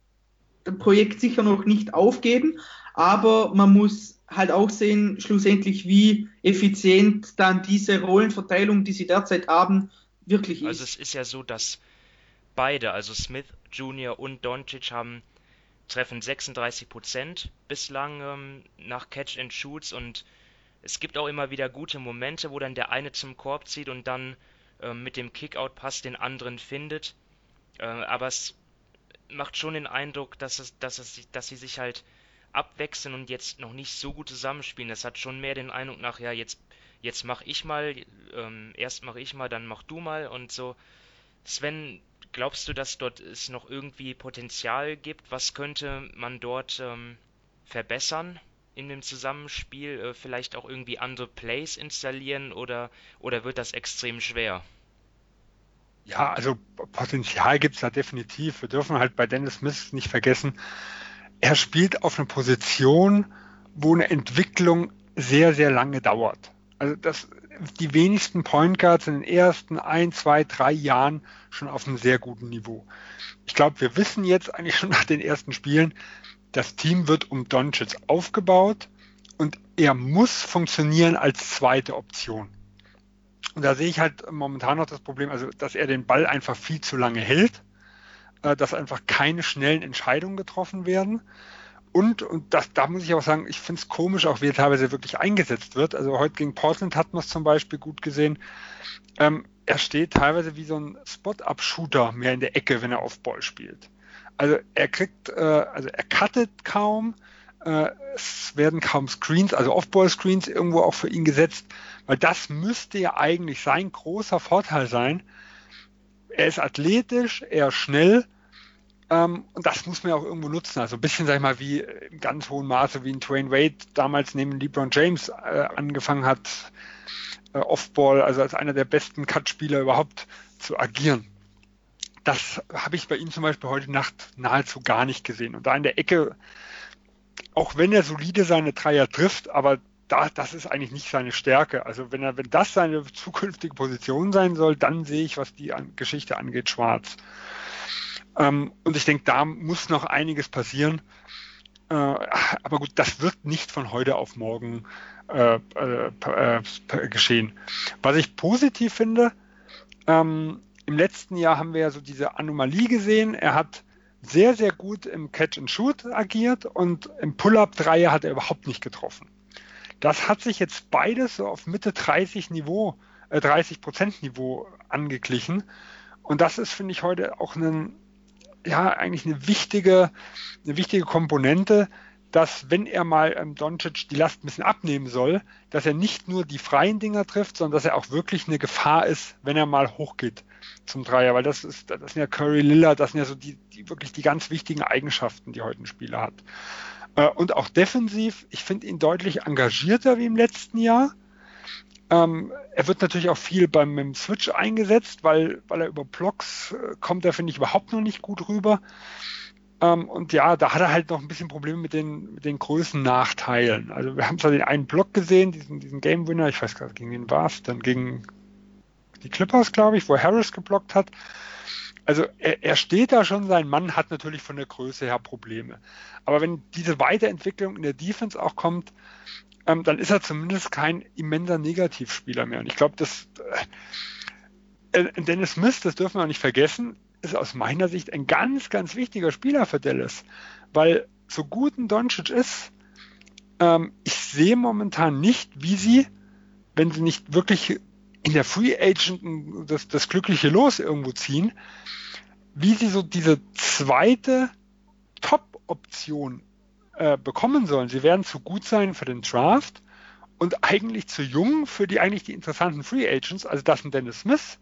Projekt sicher noch nicht aufgeben, aber man muss halt auch sehen, schlussendlich, wie effizient dann diese Rollenverteilung, die sie derzeit haben, wirklich ist. Also es ist ja so, dass beide, also Smith Jr. und Doncic haben treffen 36% bislang ähm, nach Catch and Shoots und es gibt auch immer wieder gute Momente, wo dann der eine zum Korb zieht und dann ähm, mit dem Kickout-Pass den anderen findet. Äh, aber es macht schon den Eindruck, dass es, dass es, dass sie sich halt abwechseln und jetzt noch nicht so gut zusammenspielen. Das hat schon mehr den Eindruck nach, ja, jetzt jetzt mach ich mal, ähm, erst mach ich mal, dann mach du mal und so. Sven, glaubst du, dass dort es noch irgendwie Potenzial gibt? Was könnte man dort ähm, verbessern in dem Zusammenspiel? Äh, vielleicht auch irgendwie andere Plays installieren oder, oder wird das extrem schwer? Ja, also Potenzial gibt es da definitiv. Wir dürfen halt bei Dennis Smith nicht vergessen, er spielt auf einer Position, wo eine Entwicklung sehr, sehr lange dauert. Also dass die wenigsten Point Guards in den ersten ein, zwei, drei Jahren schon auf einem sehr guten Niveau. Ich glaube, wir wissen jetzt eigentlich schon nach den ersten Spielen, das Team wird um Doncic aufgebaut und er muss funktionieren als zweite Option. Und da sehe ich halt momentan noch das Problem, also dass er den Ball einfach viel zu lange hält, äh, dass einfach keine schnellen Entscheidungen getroffen werden. Und, und das, da muss ich auch sagen, ich finde es komisch, auch wie er teilweise wirklich eingesetzt wird. Also heute gegen Portland hat man es zum Beispiel gut gesehen. Ähm, er steht teilweise wie so ein Spot-Up-Shooter mehr in der Ecke, wenn er auf Ball spielt. Also er kriegt, äh, also er cuttet kaum, äh, es werden kaum Screens, also Off-Ball-Screens irgendwo auch für ihn gesetzt, weil das müsste ja eigentlich sein großer Vorteil sein. Er ist athletisch, er ist schnell, ähm, und das muss man auch irgendwo nutzen. Also ein bisschen, sag ich mal, wie im ganz hohen Maße, wie ein Twain Wade damals neben LeBron James äh, angefangen hat, äh, Offball, also als einer der besten Cut-Spieler überhaupt zu agieren. Das habe ich bei ihm zum Beispiel heute Nacht nahezu gar nicht gesehen. Und da in der Ecke, auch wenn er solide seine Dreier trifft, aber da, das ist eigentlich nicht seine Stärke. Also wenn er, wenn das seine zukünftige Position sein soll, dann sehe ich, was die Geschichte angeht, schwarz. Ähm, und ich denke, da muss noch einiges passieren. Äh, aber gut, das wird nicht von heute auf morgen äh, äh, äh geschehen. Was ich positiv finde, ähm, im letzten Jahr haben wir ja so diese Anomalie gesehen. Er hat sehr, sehr gut im Catch and Shoot agiert und im Pull-Up-Dreier hat er überhaupt nicht getroffen. Das hat sich jetzt beides so auf Mitte 30 Niveau, äh, 30 Prozent Niveau angeglichen. Und das ist, finde ich, heute auch ein, ja eigentlich eine wichtige, eine wichtige Komponente, dass wenn er mal ähm, Doncic die Last ein bisschen abnehmen soll, dass er nicht nur die freien Dinger trifft, sondern dass er auch wirklich eine Gefahr ist, wenn er mal hochgeht zum Dreier, weil das ist, das sind ja Curry Lillard, das sind ja so die, die wirklich die ganz wichtigen Eigenschaften, die heute ein Spieler hat. Äh, und auch defensiv, ich finde ihn deutlich engagierter wie im letzten Jahr. Ähm, er wird natürlich auch viel beim Switch eingesetzt, weil, weil er über Blocks äh, kommt, da finde ich überhaupt noch nicht gut rüber. Ähm, und ja, da hat er halt noch ein bisschen Probleme mit den, mit den Größennachteilen. Also wir haben zwar den einen Block gesehen, diesen, diesen Game Winner, ich weiß gar nicht, gegen wen war es, dann gegen die Clippers, glaube ich, wo Harris geblockt hat. Also er, er, steht da schon, sein Mann hat natürlich von der Größe her Probleme. Aber wenn diese Weiterentwicklung in der Defense auch kommt, ähm, dann ist er zumindest kein immenser Negativspieler mehr. Und ich glaube, dass äh, äh, Dennis Smith, das dürfen wir auch nicht vergessen, ist aus meiner Sicht ein ganz, ganz wichtiger Spieler für Dallas. Weil so gut ein Doncic ist, ähm, ich sehe momentan nicht, wie sie, wenn sie nicht wirklich in der Free Agent das, das glückliche Los irgendwo ziehen, wie sie so diese zweite Top-Option äh, bekommen sollen. Sie werden zu gut sein für den Draft und eigentlich zu jung für die eigentlich die interessanten Free Agents, also das ein Dennis Smith,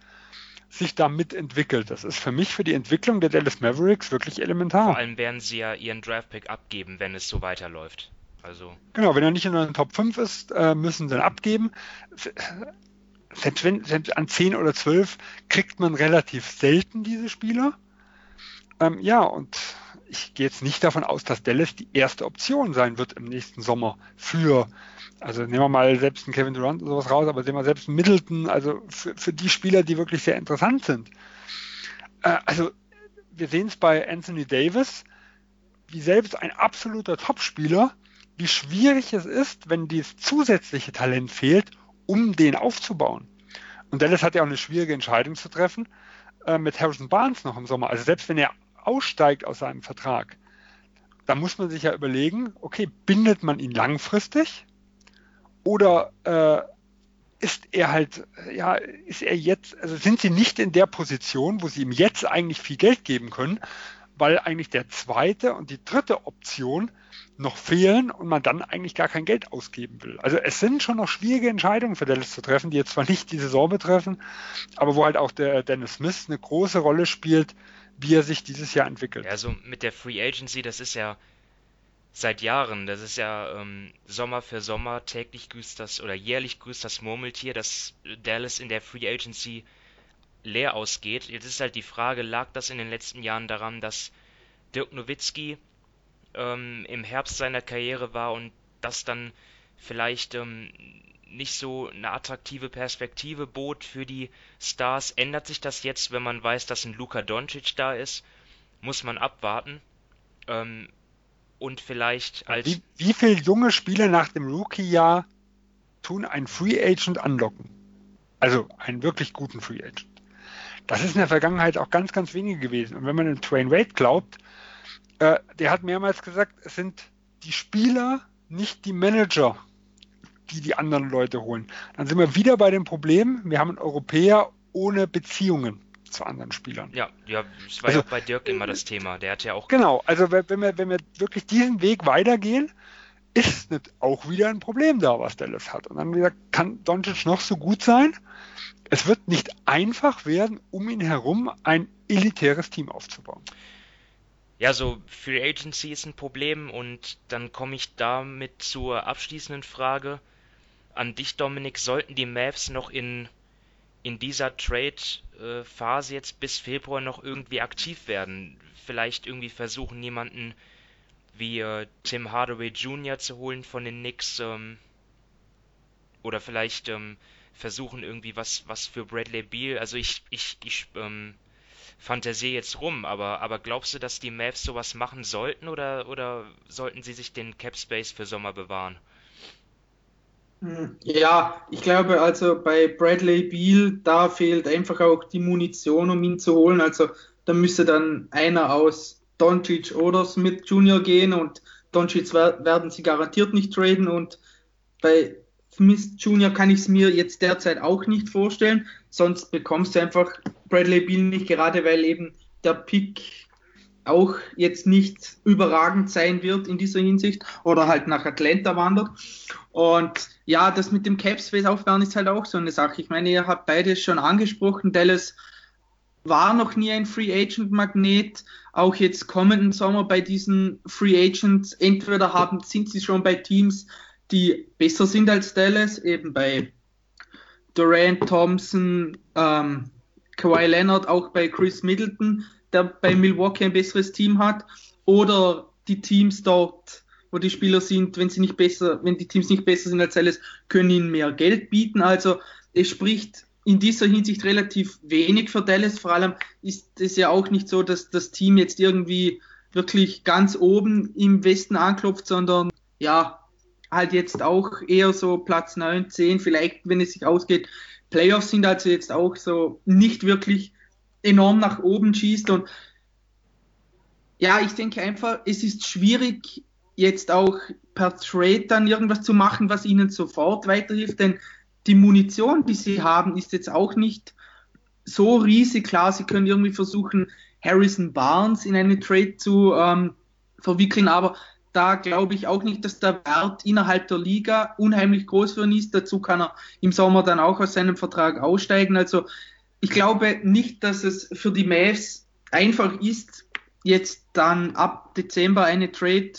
sich da mitentwickelt. Das ist für mich für die Entwicklung der Dallas Mavericks wirklich elementar. Vor allem werden sie ja ihren Draftpick abgeben, wenn es so weiterläuft. Also. Genau, wenn er nicht in den Top 5 ist, äh, müssen sie ihn abgeben. Selbst, wenn, selbst an 10 oder 12 kriegt man relativ selten diese Spieler. Ähm, ja, und ich gehe jetzt nicht davon aus, dass Dallas die erste Option sein wird im nächsten Sommer für, also nehmen wir mal selbst einen Kevin Durant und sowas raus, aber sehen wir selbst einen Middleton, also für, für die Spieler, die wirklich sehr interessant sind. Äh, also wir sehen es bei Anthony Davis, wie selbst ein absoluter Topspieler, wie schwierig es ist, wenn dieses zusätzliche Talent fehlt, um den aufzubauen. Und Dallas hat ja auch eine schwierige Entscheidung zu treffen äh, mit Harrison Barnes noch im Sommer. Also selbst wenn er aussteigt aus seinem Vertrag, da muss man sich ja überlegen, okay, bindet man ihn langfristig oder äh, ist er halt, ja, ist er jetzt, also sind sie nicht in der Position, wo sie ihm jetzt eigentlich viel Geld geben können, weil eigentlich der zweite und die dritte Option noch fehlen und man dann eigentlich gar kein Geld ausgeben will. Also es sind schon noch schwierige Entscheidungen für Dallas zu treffen, die jetzt zwar nicht die Saison betreffen, aber wo halt auch der Dennis Smith eine große Rolle spielt, wie er sich dieses Jahr entwickelt. Also mit der Free Agency, das ist ja seit Jahren, das ist ja ähm, Sommer für Sommer, täglich grüßt das oder jährlich grüßt das Murmeltier, dass Dallas in der Free Agency leer ausgeht. Jetzt ist halt die Frage, lag das in den letzten Jahren daran, dass Dirk Nowitzki ähm, im Herbst seiner Karriere war und das dann vielleicht ähm, nicht so eine attraktive Perspektive bot für die Stars. Ändert sich das jetzt, wenn man weiß, dass ein Luka Doncic da ist? Muss man abwarten. Ähm, und vielleicht als. Wie, wie viele junge Spieler nach dem Rookie-Jahr tun einen Free Agent anlocken? Also einen wirklich guten Free Agent. Das ist in der Vergangenheit auch ganz, ganz wenige gewesen. Und wenn man in Twain Wade glaubt, äh, der hat mehrmals gesagt, es sind die Spieler, nicht die Manager, die die anderen Leute holen. Dann sind wir wieder bei dem Problem, wir haben einen Europäer ohne Beziehungen zu anderen Spielern. Ja, ja, das war also, ja auch bei Dirk immer das Thema. Der hat ja auch. Genau, also wenn wir, wenn wir wirklich diesen Weg weitergehen, ist auch wieder ein Problem da, was Dallas hat. Und dann wieder kann Doncic noch so gut sein. Es wird nicht einfach werden, um ihn herum ein elitäres Team aufzubauen. Ja, so Free Agency ist ein Problem und dann komme ich damit zur abschließenden Frage an dich, Dominik. Sollten die Mavs noch in, in dieser Trade-Phase jetzt bis Februar noch irgendwie aktiv werden? Vielleicht irgendwie versuchen, jemanden wie äh, Tim Hardaway Jr. zu holen von den Knicks ähm, oder vielleicht ähm, versuchen irgendwie was was für Bradley Beal. Also ich ich ich ähm, fantasiere jetzt rum, aber aber glaubst du, dass die Mavs sowas machen sollten oder oder sollten sie sich den Cap Space für Sommer bewahren? Hm, ja, ich glaube also bei Bradley Beal, da fehlt einfach auch die Munition, um ihn zu holen. Also da müsste dann einer aus Doncic oder Smith Jr. gehen und Doncic werden sie garantiert nicht traden und bei Smith Jr. kann ich es mir jetzt derzeit auch nicht vorstellen, sonst bekommst du einfach Bradley Beal nicht, gerade weil eben der Pick auch jetzt nicht überragend sein wird in dieser Hinsicht oder halt nach Atlanta wandert. Und ja, das mit dem Cap Space aufbauen ist halt auch so eine Sache. Ich meine, ihr habt beide schon angesprochen, Dallas war noch nie ein Free Agent Magnet. Auch jetzt kommenden Sommer bei diesen Free Agents, entweder haben, sind sie schon bei Teams, die besser sind als Dallas, eben bei Durant, Thompson, ähm, Kawhi Leonard, auch bei Chris Middleton, der bei Milwaukee ein besseres Team hat, oder die Teams dort, wo die Spieler sind, wenn sie nicht besser, wenn die Teams nicht besser sind als Dallas, können ihnen mehr Geld bieten. Also es spricht in dieser Hinsicht relativ wenig für Dallas. Vor allem ist es ja auch nicht so, dass das Team jetzt irgendwie wirklich ganz oben im Westen anklopft, sondern ja, halt jetzt auch eher so Platz 9, 10, vielleicht, wenn es sich ausgeht. Playoffs sind also jetzt auch so nicht wirklich enorm nach oben schießt und ja, ich denke einfach, es ist schwierig, jetzt auch per Trade dann irgendwas zu machen, was ihnen sofort weiterhilft, denn die Munition, die sie haben, ist jetzt auch nicht so riesig. Klar, sie können irgendwie versuchen, Harrison Barnes in eine Trade zu ähm, verwickeln, aber da glaube ich auch nicht, dass der Wert innerhalb der Liga unheimlich groß für ihn ist. Dazu kann er im Sommer dann auch aus seinem Vertrag aussteigen. Also ich glaube nicht, dass es für die Mavs einfach ist, jetzt dann ab Dezember eine Trade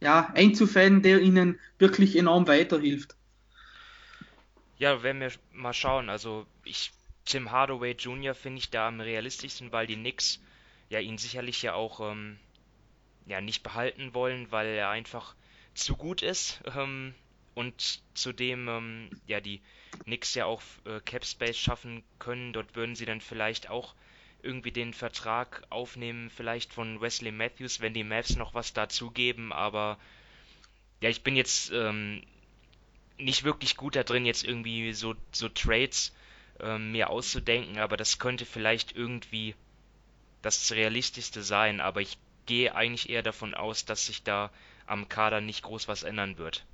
ja, einzufäden, der ihnen wirklich enorm weiterhilft. Ja, werden wir mal schauen. Also ich, Tim Hardaway Jr. finde ich da am realistischsten, weil die Knicks ja ihn sicherlich ja auch ähm, ja nicht behalten wollen, weil er einfach zu gut ist ähm, und zudem ähm, ja die Knicks ja auch äh, Cap Space schaffen können. Dort würden sie dann vielleicht auch irgendwie den Vertrag aufnehmen, vielleicht von Wesley Matthews, wenn die Mavs noch was dazugeben, aber ja, ich bin jetzt ähm, nicht wirklich gut da drin, jetzt irgendwie so, so Trades ähm, mir auszudenken, aber das könnte vielleicht irgendwie das Realistischste sein, aber ich gehe eigentlich eher davon aus, dass sich da am Kader nicht groß was ändern wird.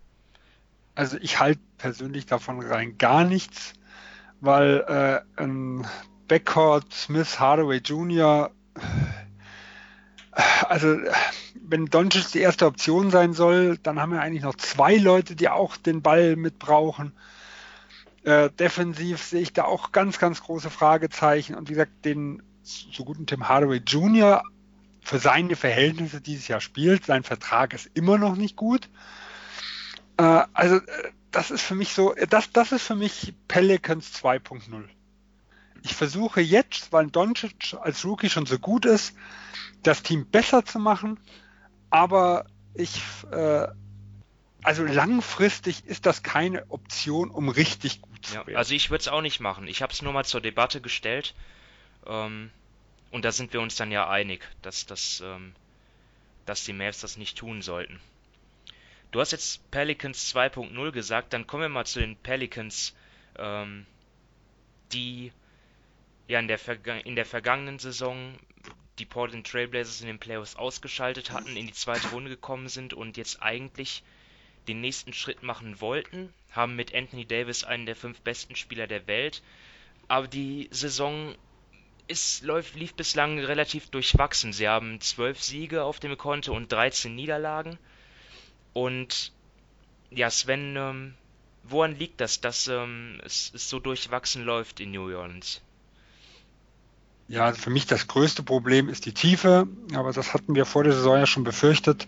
Also ich halte persönlich davon rein gar nichts, weil äh, ein Backcourt Smith Hardaway Jr also wenn Doncic die erste Option sein soll, dann haben wir eigentlich noch zwei Leute, die auch den Ball mit brauchen. Äh, defensiv sehe ich da auch ganz, ganz große Fragezeichen. Und wie gesagt, den so guten Tim Hardaway Jr. für seine Verhältnisse dieses Jahr spielt, sein Vertrag ist immer noch nicht gut. Äh, also äh, das ist für mich so, das, das ist für mich Pelicans 2.0. Ich versuche jetzt, weil Doncic als Rookie schon so gut ist, das Team besser zu machen, aber ich äh, also langfristig ist das keine Option, um richtig gut zu Ja, werden. also ich würde es auch nicht machen. Ich habe es nur mal zur Debatte gestellt. Ähm, und da sind wir uns dann ja einig, dass, das, ähm, dass die Mavs das nicht tun sollten. Du hast jetzt Pelicans 2.0 gesagt, dann kommen wir mal zu den Pelicans, ähm, die ja in der, in der vergangenen Saison die Portland Trailblazers in den Playoffs ausgeschaltet hatten, in die zweite Runde gekommen sind und jetzt eigentlich den nächsten Schritt machen wollten, haben mit Anthony Davis einen der fünf besten Spieler der Welt, aber die Saison ist, läuft, lief bislang relativ durchwachsen. Sie haben zwölf Siege auf dem Konto und 13 Niederlagen. Und ja, Sven, ähm, woran liegt das, dass ähm, es, es so durchwachsen läuft in New Orleans? Ja, also für mich das größte Problem ist die Tiefe, aber das hatten wir vor der Saison ja schon befürchtet.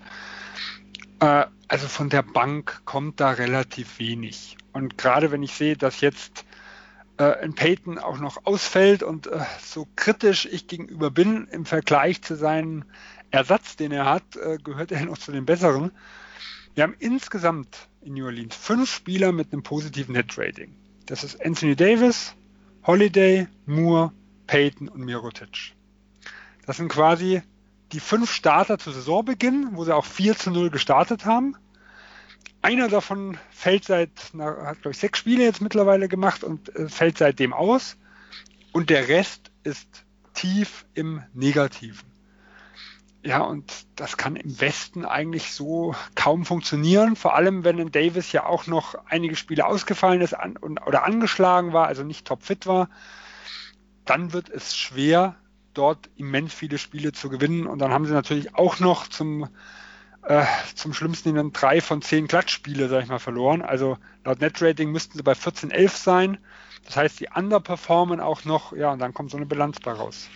Äh, also von der Bank kommt da relativ wenig. Und gerade wenn ich sehe, dass jetzt äh, in Peyton auch noch ausfällt und äh, so kritisch ich gegenüber bin im Vergleich zu seinem Ersatz, den er hat, äh, gehört er noch zu den besseren. Wir haben insgesamt in New Orleans fünf Spieler mit einem positiven Net-Rating. Das ist Anthony Davis, Holiday, Moore, Peyton und Mirotic. Das sind quasi die fünf Starter zu Saisonbeginn, wo sie auch 4 zu 0 gestartet haben. Einer davon fällt seit, na, hat glaube ich sechs Spiele jetzt mittlerweile gemacht und äh, fällt seitdem aus. Und der Rest ist tief im Negativen. Ja, und das kann im Westen eigentlich so kaum funktionieren, vor allem wenn in Davis ja auch noch einige Spiele ausgefallen ist an, oder angeschlagen war, also nicht topfit war dann wird es schwer, dort immens viele Spiele zu gewinnen. Und dann haben sie natürlich auch noch zum, äh, zum schlimmsten dann drei von zehn Klatschspiele, sag ich mal, verloren. Also laut Netrating müssten sie bei 14-11 sein. Das heißt, die underperformen auch noch, ja, und dann kommt so eine Bilanz bei raus.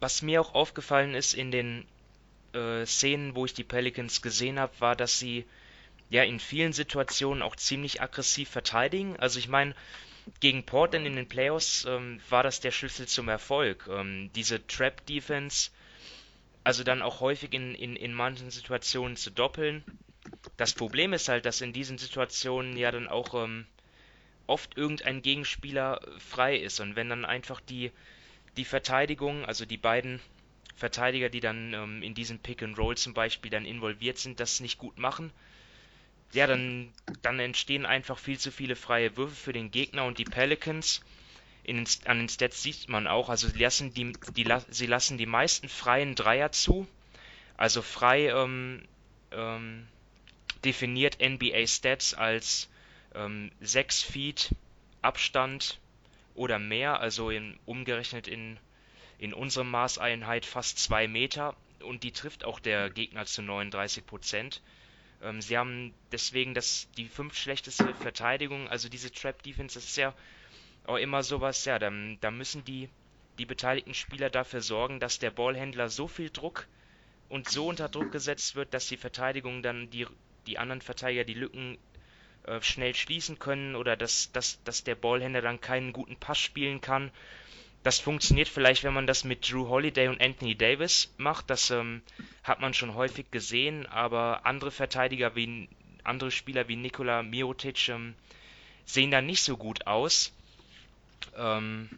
Was mir auch aufgefallen ist in den äh, Szenen, wo ich die Pelicans gesehen habe, war, dass sie ja in vielen Situationen auch ziemlich aggressiv verteidigen. Also ich meine, gegen Portland in den Playoffs ähm, war das der Schlüssel zum Erfolg. Ähm, diese Trap-Defense, also dann auch häufig in, in, in manchen Situationen zu doppeln. Das Problem ist halt, dass in diesen Situationen ja dann auch ähm, oft irgendein Gegenspieler frei ist. Und wenn dann einfach die, die Verteidigung, also die beiden Verteidiger, die dann ähm, in diesem Pick and Roll zum Beispiel dann involviert sind, das nicht gut machen, ja, dann, dann entstehen einfach viel zu viele freie Würfe für den Gegner und die Pelicans. In, an den Stats sieht man auch, also sie lassen die, die, sie lassen die meisten freien Dreier zu. Also frei ähm, ähm, definiert NBA Stats als ähm, 6 Feet Abstand oder mehr, also in, umgerechnet in, in unserem Maßeinheit fast 2 Meter und die trifft auch der Gegner zu 39 Prozent. Ähm, sie haben deswegen das, die fünf schlechteste Verteidigung, also diese Trap Defense, das ist ja auch immer sowas, ja, da, da müssen die, die beteiligten Spieler dafür sorgen, dass der Ballhändler so viel Druck und so unter Druck gesetzt wird, dass die Verteidigung dann die, die anderen Verteidiger die Lücken äh, schnell schließen können oder dass, dass, dass der Ballhändler dann keinen guten Pass spielen kann. Das funktioniert vielleicht, wenn man das mit Drew Holiday und Anthony Davis macht. Das ähm, hat man schon häufig gesehen, aber andere Verteidiger wie andere Spieler wie Nikola Mirotic ähm, sehen da nicht so gut aus. Ähm,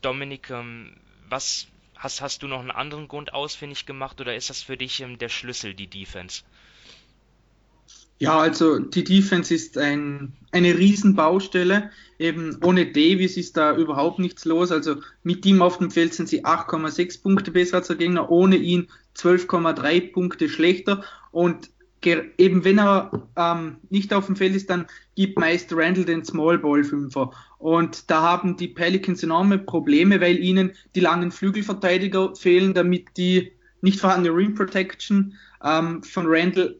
Dominik, ähm, was hast, hast du noch einen anderen Grund ausfindig gemacht oder ist das für dich ähm, der Schlüssel, die Defense? Ja, also die Defense ist ein, eine Riesenbaustelle. Eben ohne Davis ist da überhaupt nichts los. Also mit ihm auf dem Feld sind sie 8,6 Punkte besser als der Gegner, ohne ihn 12,3 Punkte schlechter. Und eben wenn er ähm, nicht auf dem Feld ist, dann gibt meist Randall den Small Ball Fünfer. Und da haben die Pelicans enorme Probleme, weil ihnen die langen Flügelverteidiger fehlen, damit die nicht vorhandene Rim Protection ähm, von Randall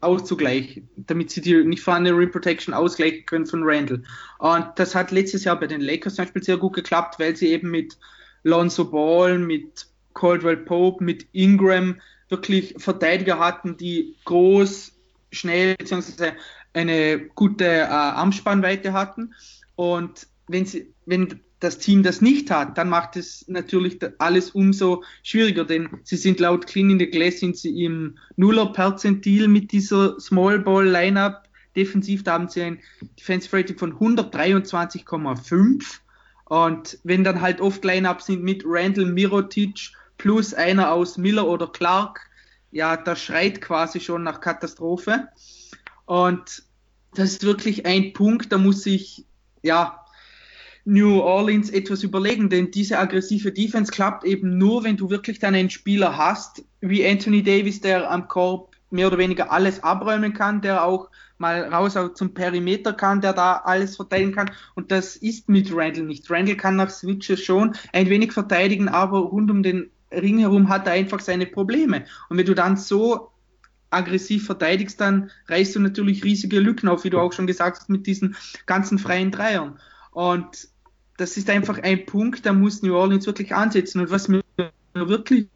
auszugleichen, damit sie die nicht vorhandene Rim Protection ausgleichen können von Randall. Und das hat letztes Jahr bei den Lakers zum Beispiel sehr gut geklappt, weil sie eben mit Lonzo Ball, mit Caldwell Pope, mit Ingram wirklich Verteidiger hatten, die groß, schnell bzw. eine gute äh, Armspannweite hatten. Und wenn sie, wenn das Team das nicht hat, dann macht es natürlich alles umso schwieriger, denn sie sind laut Clean in the Glass sind sie im Nuller-Perzentil mit dieser Small Ball Lineup. Defensiv, da haben sie ein Defensive Rating von 123,5. Und wenn dann halt oft Lineups sind mit Randall Mirotic plus einer aus Miller oder Clark, ja, das schreit quasi schon nach Katastrophe. Und das ist wirklich ein Punkt, da muss ich, ja, New Orleans etwas überlegen, denn diese aggressive Defense klappt eben nur, wenn du wirklich dann einen Spieler hast, wie Anthony Davis, der am Korb mehr oder weniger alles abräumen kann, der auch mal raus zum Perimeter kann, der da alles verteidigen kann. Und das ist mit Randall nicht. Randall kann nach Switches schon ein wenig verteidigen, aber rund um den Ring herum hat er einfach seine Probleme. Und wenn du dann so aggressiv verteidigst, dann reißt du natürlich riesige Lücken auf, wie du auch schon gesagt hast, mit diesen ganzen freien Dreiern. Und das ist einfach ein Punkt, da muss New Orleans wirklich ansetzen. Und was mir wirklich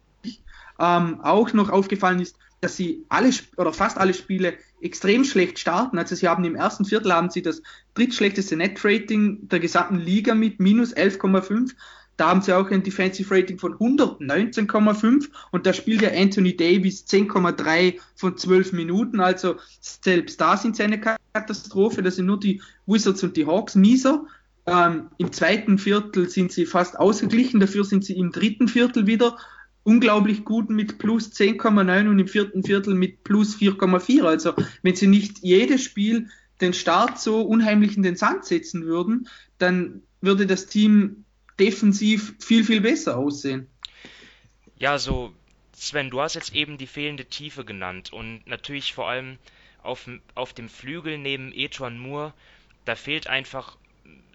ähm, auch noch aufgefallen ist, dass sie alle oder fast alle Spiele extrem schlecht starten. Also sie haben im ersten Viertel haben sie das drittschlechteste Net-Rating der gesamten Liga mit minus 11,5. Da haben sie auch ein Defensive Rating von 119,5 und da spielt ja Anthony Davis 10,3 von 12 Minuten. Also selbst da sind sie eine Katastrophe. Das sind nur die Wizards und die Hawks mieser. Ähm, Im zweiten Viertel sind sie fast ausgeglichen, dafür sind sie im dritten Viertel wieder unglaublich gut mit plus 10,9 und im vierten Viertel mit plus 4,4. Also wenn sie nicht jedes Spiel den Start so unheimlich in den Sand setzen würden, dann würde das Team defensiv viel, viel besser aussehen. Ja, so Sven, du hast jetzt eben die fehlende Tiefe genannt und natürlich vor allem auf, auf dem Flügel neben Etwan Moore, da fehlt einfach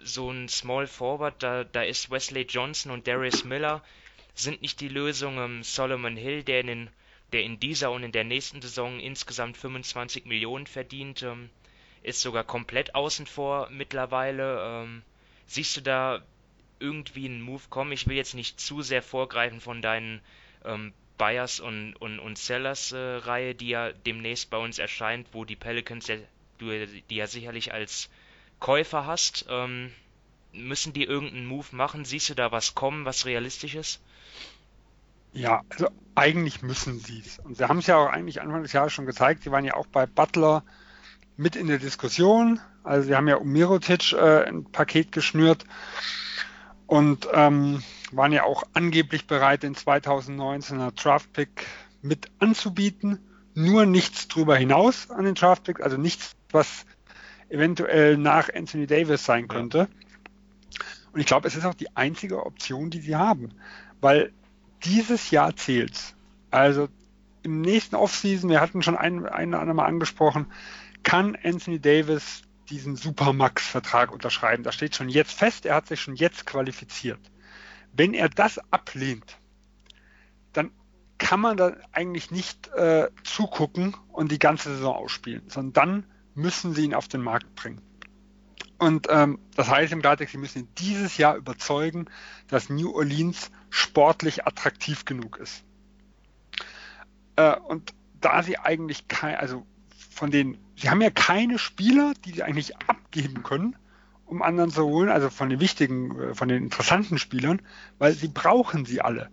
so ein Small Forward, da, da ist Wesley Johnson und Darius Miller sind nicht die Lösung. Ähm, Solomon Hill, der in, den, der in dieser und in der nächsten Saison insgesamt 25 Millionen verdient, ähm, ist sogar komplett außen vor mittlerweile. Ähm, siehst du da irgendwie einen Move kommen? Ich will jetzt nicht zu sehr vorgreifen von deinen ähm, Buyers und, und, und Sellers äh, die ja demnächst bei uns erscheint, wo die Pelicans, ja, du die ja sicherlich als Käufer hast, ähm, müssen die irgendeinen Move machen? Siehst du da was kommen, was realistisch ist? Ja, also eigentlich müssen sie es. Und sie haben es ja auch eigentlich Anfang des Jahres schon gezeigt. Sie waren ja auch bei Butler mit in der Diskussion. Also sie haben ja um Mirotic äh, ein Paket geschnürt und ähm, waren ja auch angeblich bereit, den 2019er Draftpick mit anzubieten. Nur nichts drüber hinaus an den Draftpick, also nichts, was eventuell nach Anthony Davis sein könnte. Und ich glaube, es ist auch die einzige Option, die sie haben, weil dieses Jahr zählt. Also im nächsten Offseason, wir hatten schon ein, ein oder andere Mal angesprochen, kann Anthony Davis diesen Supermax-Vertrag unterschreiben. Das steht schon jetzt fest, er hat sich schon jetzt qualifiziert. Wenn er das ablehnt, dann kann man da eigentlich nicht äh, zugucken und die ganze Saison ausspielen, sondern dann müssen sie ihn auf den Markt bringen. Und ähm, das heißt im Klartext, sie müssen dieses Jahr überzeugen, dass New Orleans sportlich attraktiv genug ist. Äh, und da sie eigentlich kein, also von den, sie haben ja keine Spieler, die sie eigentlich abgeben können, um anderen zu holen, also von den wichtigen, äh, von den interessanten Spielern, weil sie brauchen sie alle.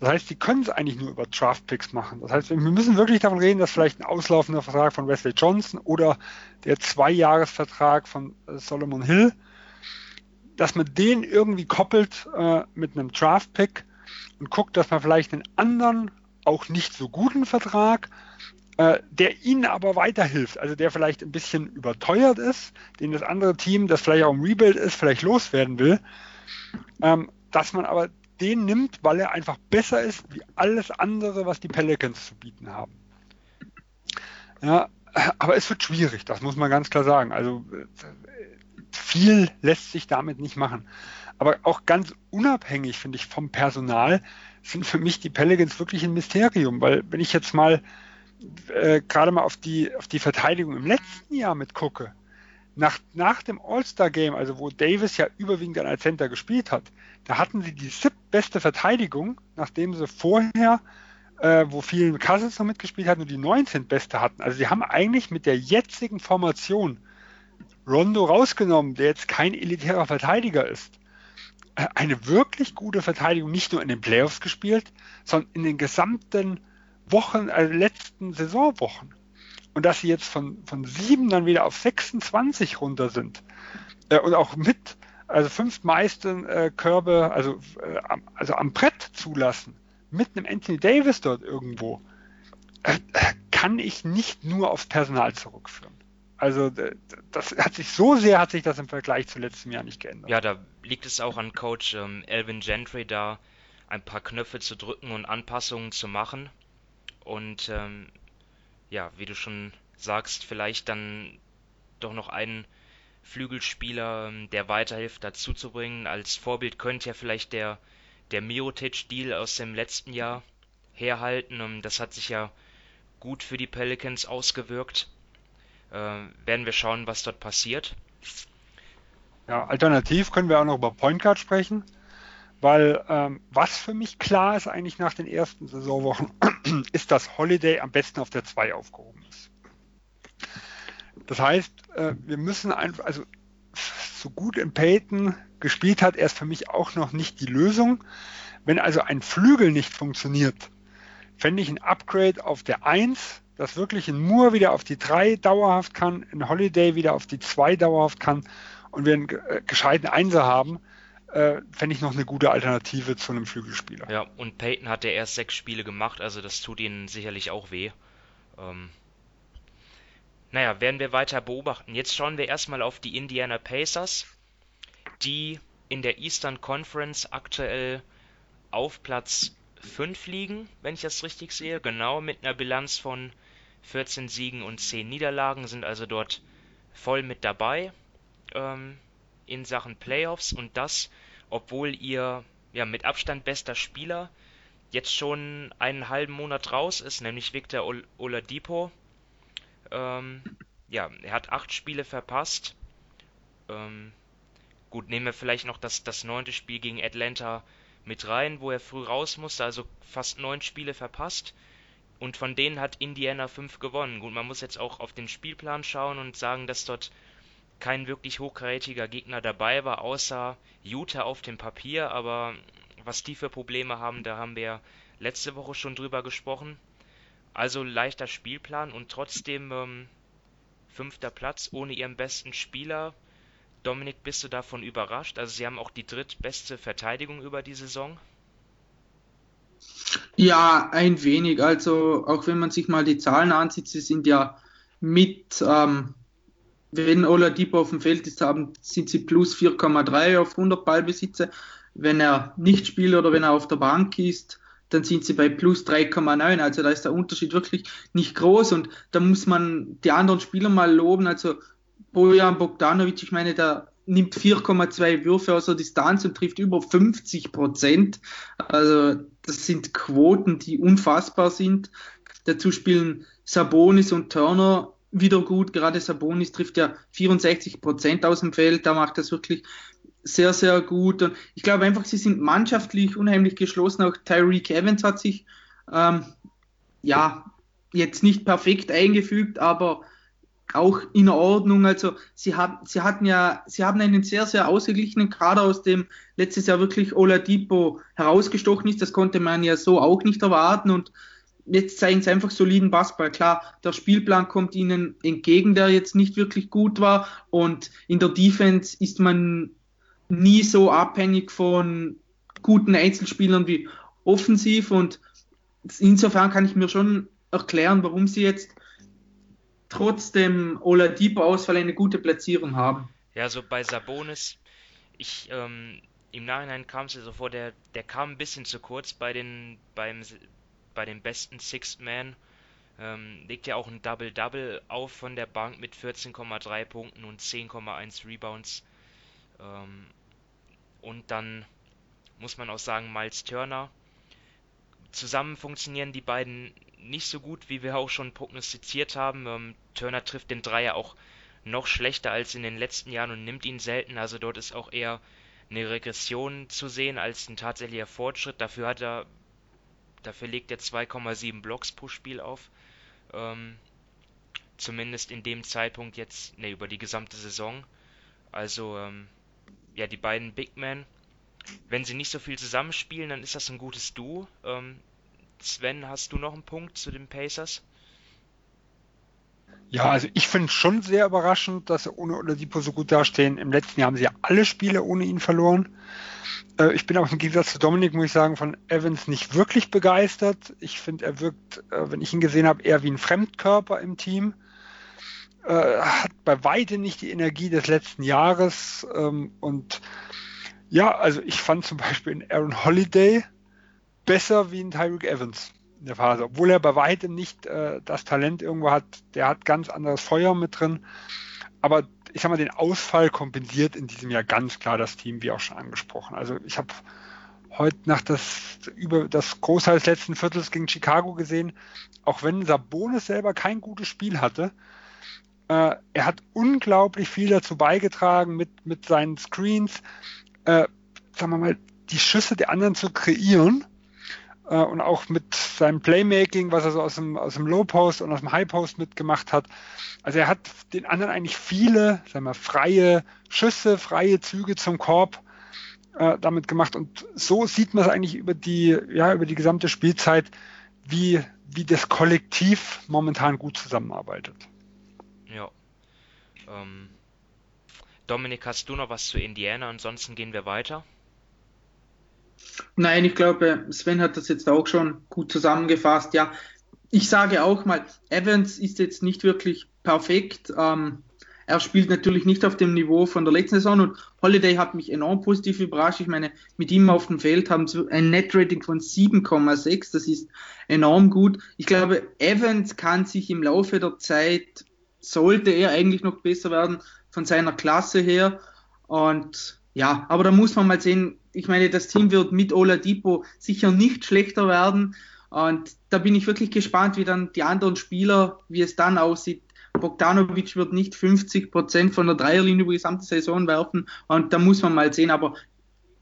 Das heißt, sie können es eigentlich nur über Draft-Picks machen. Das heißt, wir müssen wirklich davon reden, dass vielleicht ein auslaufender Vertrag von Wesley Johnson oder der Zweijahresvertrag von äh, Solomon Hill, dass man den irgendwie koppelt äh, mit einem Draft-Pick und guckt, dass man vielleicht einen anderen, auch nicht so guten Vertrag, äh, der ihnen aber weiterhilft, also der vielleicht ein bisschen überteuert ist, den das andere Team, das vielleicht auch im Rebuild ist, vielleicht loswerden will, ähm, dass man aber den nimmt, weil er einfach besser ist wie alles andere, was die Pelicans zu bieten haben. Ja, aber es wird schwierig, das muss man ganz klar sagen. Also viel lässt sich damit nicht machen. Aber auch ganz unabhängig, finde ich, vom Personal sind für mich die Pelicans wirklich ein Mysterium, weil wenn ich jetzt mal äh, gerade mal auf die, auf die Verteidigung im letzten Jahr mit gucke, nach, nach dem All-Star-Game, also wo Davis ja überwiegend dann als Center gespielt hat, da hatten sie die siebtbeste Verteidigung, nachdem sie vorher, äh, wo vielen Cousins noch mitgespielt hat, nur die 19 beste hatten. Also sie haben eigentlich mit der jetzigen Formation Rondo rausgenommen, der jetzt kein elitärer Verteidiger ist. eine wirklich gute Verteidigung nicht nur in den Playoffs gespielt, sondern in den gesamten Wochen, also letzten Saisonwochen. Und dass sie jetzt von, von sieben dann wieder auf 26 runter sind äh, und auch mit, also fünf meisten äh, Körbe, also, äh, also am Brett zulassen, mit einem Anthony Davis dort irgendwo, äh, kann ich nicht nur aufs Personal zurückführen. Also das hat sich so sehr hat sich das im Vergleich zu letztem Jahr nicht geändert. Ja, da liegt es auch an Coach ähm, Elvin Gentry, da ein paar Knöpfe zu drücken und Anpassungen zu machen. Und ähm, ja, wie du schon sagst, vielleicht dann doch noch einen Flügelspieler, ähm, der weiterhilft, dazuzubringen. Als Vorbild könnte ja vielleicht der, der Mirotic-Deal aus dem letzten Jahr herhalten. Ähm, das hat sich ja gut für die Pelicans ausgewirkt. Äh, werden wir schauen, was dort passiert. Ja, alternativ können wir auch noch über Point Guard sprechen, weil ähm, was für mich klar ist eigentlich nach den ersten Saisonwochen, ist, dass Holiday am besten auf der 2 aufgehoben ist. Das heißt, äh, wir müssen einfach, also so gut im Peyton gespielt hat, er ist für mich auch noch nicht die Lösung. Wenn also ein Flügel nicht funktioniert, fände ich ein Upgrade auf der 1, das wirklich ein Moore wieder auf die 3 dauerhaft kann, ein Holiday wieder auf die 2 dauerhaft kann und wir einen äh, gescheiten Einser haben, äh, fände ich noch eine gute Alternative zu einem Flügelspieler. Ja, und Peyton hat ja erst sechs Spiele gemacht, also das tut ihnen sicherlich auch weh. Ähm, naja, werden wir weiter beobachten. Jetzt schauen wir erstmal auf die Indiana Pacers, die in der Eastern Conference aktuell auf Platz 5 liegen, wenn ich das richtig sehe. Genau, mit einer Bilanz von 14 Siegen und 10 Niederlagen, sind also dort voll mit dabei ähm, in Sachen Playoffs und das, obwohl ihr ja mit Abstand bester Spieler jetzt schon einen halben Monat raus ist, nämlich Victor Ol Oladipo. Ähm, ja, er hat acht Spiele verpasst. Ähm, gut, nehmen wir vielleicht noch das, das neunte Spiel gegen Atlanta mit rein, wo er früh raus musste, also fast neun Spiele verpasst. Und von denen hat Indiana fünf gewonnen. Gut, man muss jetzt auch auf den Spielplan schauen und sagen, dass dort kein wirklich hochkarätiger Gegner dabei war, außer Utah auf dem Papier. Aber was die für Probleme haben, da haben wir letzte Woche schon drüber gesprochen. Also leichter Spielplan und trotzdem ähm, fünfter Platz ohne ihren besten Spieler. Dominik, bist du davon überrascht? Also sie haben auch die drittbeste Verteidigung über die Saison. Ja, ein wenig. Also auch wenn man sich mal die Zahlen ansieht, sie sind ja mit, ähm, wenn Oladipo auf dem Feld ist, haben, sind sie plus 4,3 auf 100 Ballbesitze. Wenn er nicht spielt oder wenn er auf der Bank ist, dann sind sie bei plus 3,9. Also da ist der Unterschied wirklich nicht groß und da muss man die anderen Spieler mal loben. Also Bojan Bogdanovic, ich meine, der nimmt 4,2 Würfe aus der Distanz und trifft über 50 Prozent. Also das sind Quoten, die unfassbar sind. Dazu spielen Sabonis und Turner wieder gut. Gerade Sabonis trifft ja 64 Prozent aus dem Feld. Da macht das wirklich sehr, sehr gut. Und ich glaube einfach, sie sind mannschaftlich unheimlich geschlossen. Auch Tyreek Evans hat sich ähm, ja jetzt nicht perfekt eingefügt, aber auch in Ordnung. Also sie, hat, sie hatten ja, sie haben einen sehr, sehr ausgeglichenen Kader, aus dem letztes Jahr wirklich Oladipo herausgestochen ist. Das konnte man ja so auch nicht erwarten und jetzt zeigen sie einfach soliden Basketball. Klar, der Spielplan kommt ihnen entgegen, der jetzt nicht wirklich gut war und in der Defense ist man nie so abhängig von guten Einzelspielern wie offensiv und insofern kann ich mir schon erklären, warum sie jetzt trotz dem Oladipo-Ausfall eine gute Platzierung haben. Ja, so bei Sabonis, ich, ähm, im Nachhinein kam es ja so vor, der, der kam ein bisschen zu kurz bei den, beim, bei den besten Sixth Man. Ähm, legt ja auch ein Double-Double auf von der Bank mit 14,3 Punkten und 10,1 Rebounds. Ähm, und dann muss man auch sagen, Miles Turner. Zusammen funktionieren die beiden nicht so gut, wie wir auch schon prognostiziert haben. Ähm, Turner trifft den Dreier auch noch schlechter als in den letzten Jahren und nimmt ihn selten. Also dort ist auch eher eine Regression zu sehen als ein tatsächlicher Fortschritt. Dafür hat er, dafür legt er 2,7 Blocks pro Spiel auf. Ähm, zumindest in dem Zeitpunkt jetzt, ne, über die gesamte Saison. Also, ähm, ja, die beiden Big Men wenn sie nicht so viel zusammenspielen, dann ist das ein gutes Duo. Ähm, Sven, hast du noch einen Punkt zu den Pacers? Ja, also ich finde es schon sehr überraschend, dass sie ohne Oladipo so gut dastehen. Im letzten Jahr haben sie ja alle Spiele ohne ihn verloren. Äh, ich bin auch im Gegensatz zu Dominik, muss ich sagen, von Evans nicht wirklich begeistert. Ich finde, er wirkt, äh, wenn ich ihn gesehen habe, eher wie ein Fremdkörper im Team. Äh, hat bei weitem nicht die Energie des letzten Jahres. Ähm, und ja, also ich fand zum Beispiel in Aaron Holiday besser wie in Tyreek Evans in der Phase, obwohl er bei weitem nicht äh, das Talent irgendwo hat. Der hat ganz anderes Feuer mit drin. Aber ich sag mal, den Ausfall kompensiert in diesem Jahr ganz klar das Team, wie auch schon angesprochen. Also ich habe heute nach das über das Großteil des letzten Viertels gegen Chicago gesehen, auch wenn Sabonis selber kein gutes Spiel hatte, äh, er hat unglaublich viel dazu beigetragen mit, mit seinen Screens, äh, sagen wir mal, die Schüsse der anderen zu kreieren äh, und auch mit seinem Playmaking, was er so aus dem, aus dem Low Post und aus dem High Post mitgemacht hat. Also er hat den anderen eigentlich viele, sagen wir, freie Schüsse, freie Züge zum Korb äh, damit gemacht. Und so sieht man es eigentlich über die, ja, über die gesamte Spielzeit, wie, wie das Kollektiv momentan gut zusammenarbeitet. Ja. Ähm, Dominik, hast du noch was zu Indiana? Ansonsten gehen wir weiter. Nein, ich glaube, Sven hat das jetzt auch schon gut zusammengefasst. Ja, ich sage auch mal, Evans ist jetzt nicht wirklich perfekt. Ähm, er spielt natürlich nicht auf dem Niveau von der letzten Saison und Holiday hat mich enorm positiv überrascht. Ich meine, mit ihm auf dem Feld haben sie ein Net-Rating von 7,6. Das ist enorm gut. Ich glaube, Evans kann sich im Laufe der Zeit, sollte er eigentlich noch besser werden von seiner Klasse her. Und ja, aber da muss man mal sehen, ich meine, das Team wird mit Oladipo sicher nicht schlechter werden. Und da bin ich wirklich gespannt, wie dann die anderen Spieler, wie es dann aussieht. Bogdanovic wird nicht 50 Prozent von der Dreierlinie über die gesamte Saison werfen. Und da muss man mal sehen. Aber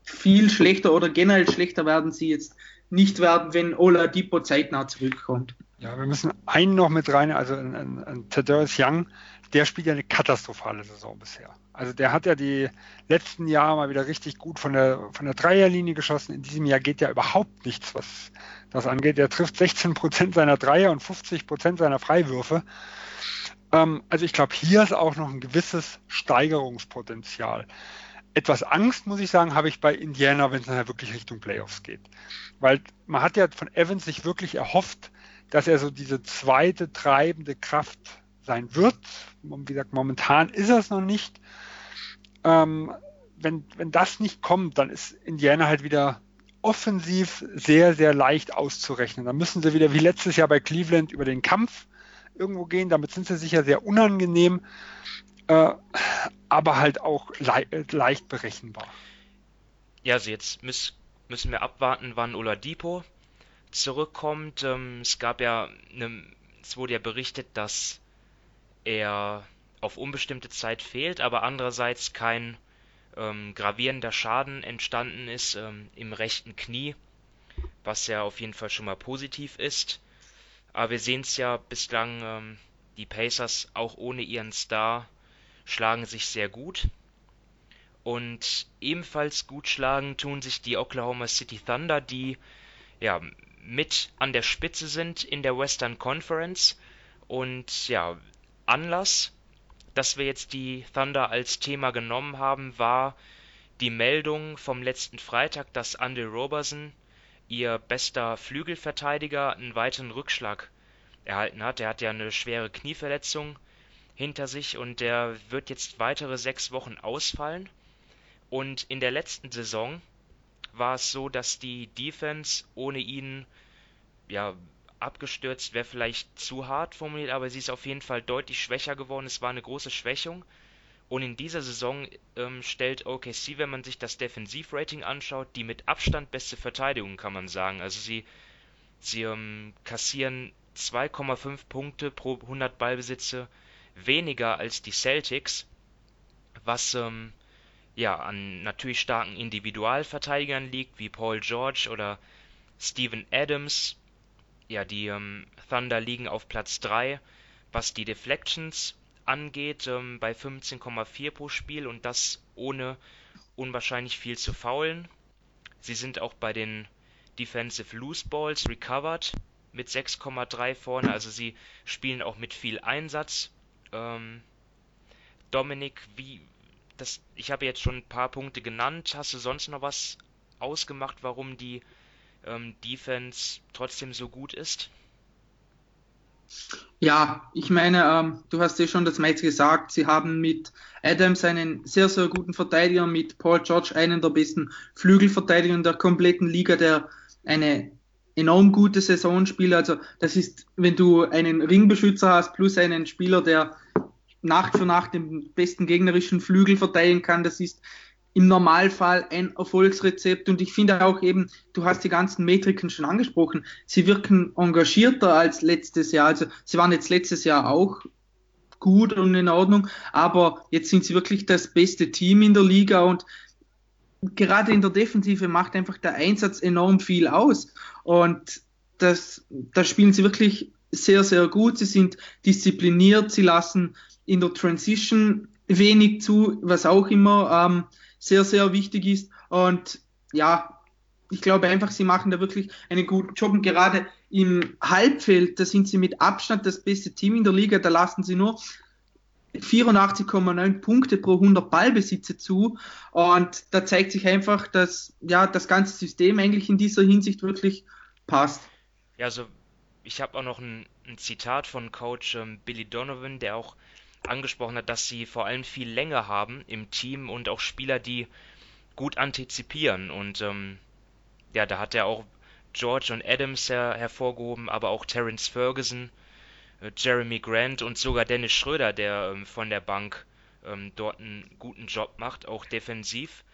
viel schlechter oder generell schlechter werden sie jetzt nicht werden, wenn Oladipo zeitnah zurückkommt. Ja, wir müssen einen noch mit rein, also ein, ein, ein Tadeusz Young, der spielt ja eine katastrophale Saison bisher. Also der hat ja die letzten Jahre mal wieder richtig gut von der, von der Dreierlinie geschossen. In diesem Jahr geht ja überhaupt nichts, was das angeht. Er trifft 16 Prozent seiner Dreier und 50 Prozent seiner Freiwürfe. Ähm, also ich glaube, hier ist auch noch ein gewisses Steigerungspotenzial. Etwas Angst, muss ich sagen, habe ich bei Indiana, wenn es nachher wirklich Richtung Playoffs geht. Weil man hat ja von Evans sich wirklich erhofft, dass er so diese zweite treibende Kraft sein wird. Wie gesagt, momentan ist er es noch nicht. Ähm, wenn, wenn das nicht kommt, dann ist Indiana halt wieder offensiv sehr, sehr leicht auszurechnen. Dann müssen sie wieder wie letztes Jahr bei Cleveland über den Kampf irgendwo gehen. Damit sind sie sicher sehr unangenehm, äh, aber halt auch le leicht berechenbar. Ja, also jetzt müß, müssen wir abwarten, wann Oladipo zurückkommt. Ähm, es gab ja, eine, es wurde ja berichtet, dass er auf unbestimmte Zeit fehlt, aber andererseits kein ähm, gravierender Schaden entstanden ist ähm, im rechten Knie, was ja auf jeden Fall schon mal positiv ist. Aber wir sehen es ja bislang, ähm, die Pacers auch ohne ihren Star schlagen sich sehr gut. Und ebenfalls gut schlagen tun sich die Oklahoma City Thunder, die ja mit an der Spitze sind in der Western Conference. Und ja, Anlass, dass wir jetzt die Thunder als Thema genommen haben, war die Meldung vom letzten Freitag, dass Andy Roberson, ihr bester Flügelverteidiger, einen weiteren Rückschlag erhalten hat. Er hat ja eine schwere Knieverletzung hinter sich und der wird jetzt weitere sechs Wochen ausfallen. Und in der letzten Saison war es so, dass die Defense ohne ihn ja abgestürzt wäre vielleicht zu hart formuliert, aber sie ist auf jeden Fall deutlich schwächer geworden. Es war eine große Schwächung. Und in dieser Saison ähm, stellt OKC, wenn man sich das Defensivrating anschaut, die mit Abstand beste Verteidigung, kann man sagen. Also sie, sie ähm, kassieren 2,5 Punkte pro 100 Ballbesitze weniger als die Celtics, was ähm, ja an natürlich starken Individualverteidigern liegt, wie Paul George oder Steven Adams, ja, die ähm, Thunder liegen auf Platz 3, was die Deflections angeht, ähm, bei 15,4 pro Spiel und das ohne unwahrscheinlich viel zu faulen. Sie sind auch bei den Defensive Loose Balls recovered mit 6,3 vorne, also sie spielen auch mit viel Einsatz. Ähm, Dominik, wie das, ich habe jetzt schon ein paar Punkte genannt. Hast du sonst noch was ausgemacht, warum die ähm, Defense trotzdem so gut ist? Ja, ich meine, ähm, du hast ja schon das meiste gesagt. Sie haben mit Adams einen sehr, sehr guten Verteidiger, mit Paul George einen der besten Flügelverteidiger in der kompletten Liga, der eine enorm gute Saison spielt. Also das ist, wenn du einen Ringbeschützer hast plus einen Spieler, der Nacht für Nacht den besten gegnerischen Flügel verteilen kann, das ist im Normalfall ein Erfolgsrezept. Und ich finde auch eben, du hast die ganzen Metriken schon angesprochen, sie wirken engagierter als letztes Jahr. Also sie waren jetzt letztes Jahr auch gut und in Ordnung, aber jetzt sind sie wirklich das beste Team in der Liga und gerade in der Defensive macht einfach der Einsatz enorm viel aus. Und das, das spielen sie wirklich sehr, sehr gut. Sie sind diszipliniert, sie lassen in der Transition wenig zu, was auch immer ähm, sehr, sehr wichtig ist. Und ja, ich glaube einfach, sie machen da wirklich einen guten Job. Und gerade im Halbfeld, da sind sie mit Abstand das beste Team in der Liga. Da lassen sie nur 84,9 Punkte pro 100 Ballbesitze zu. Und da zeigt sich einfach, dass ja das ganze System eigentlich in dieser Hinsicht wirklich passt. Ja, also ich habe auch noch ein, ein, Zitat von Coach ähm, Billy Donovan, der auch angesprochen hat, dass sie vor allem viel Länge haben im Team und auch Spieler, die gut antizipieren. Und ähm, ja, da hat er auch George und Adams her hervorgehoben, aber auch Terence Ferguson, äh, Jeremy Grant und sogar Dennis Schröder, der ähm, von der Bank ähm, dort einen guten Job macht, auch defensiv.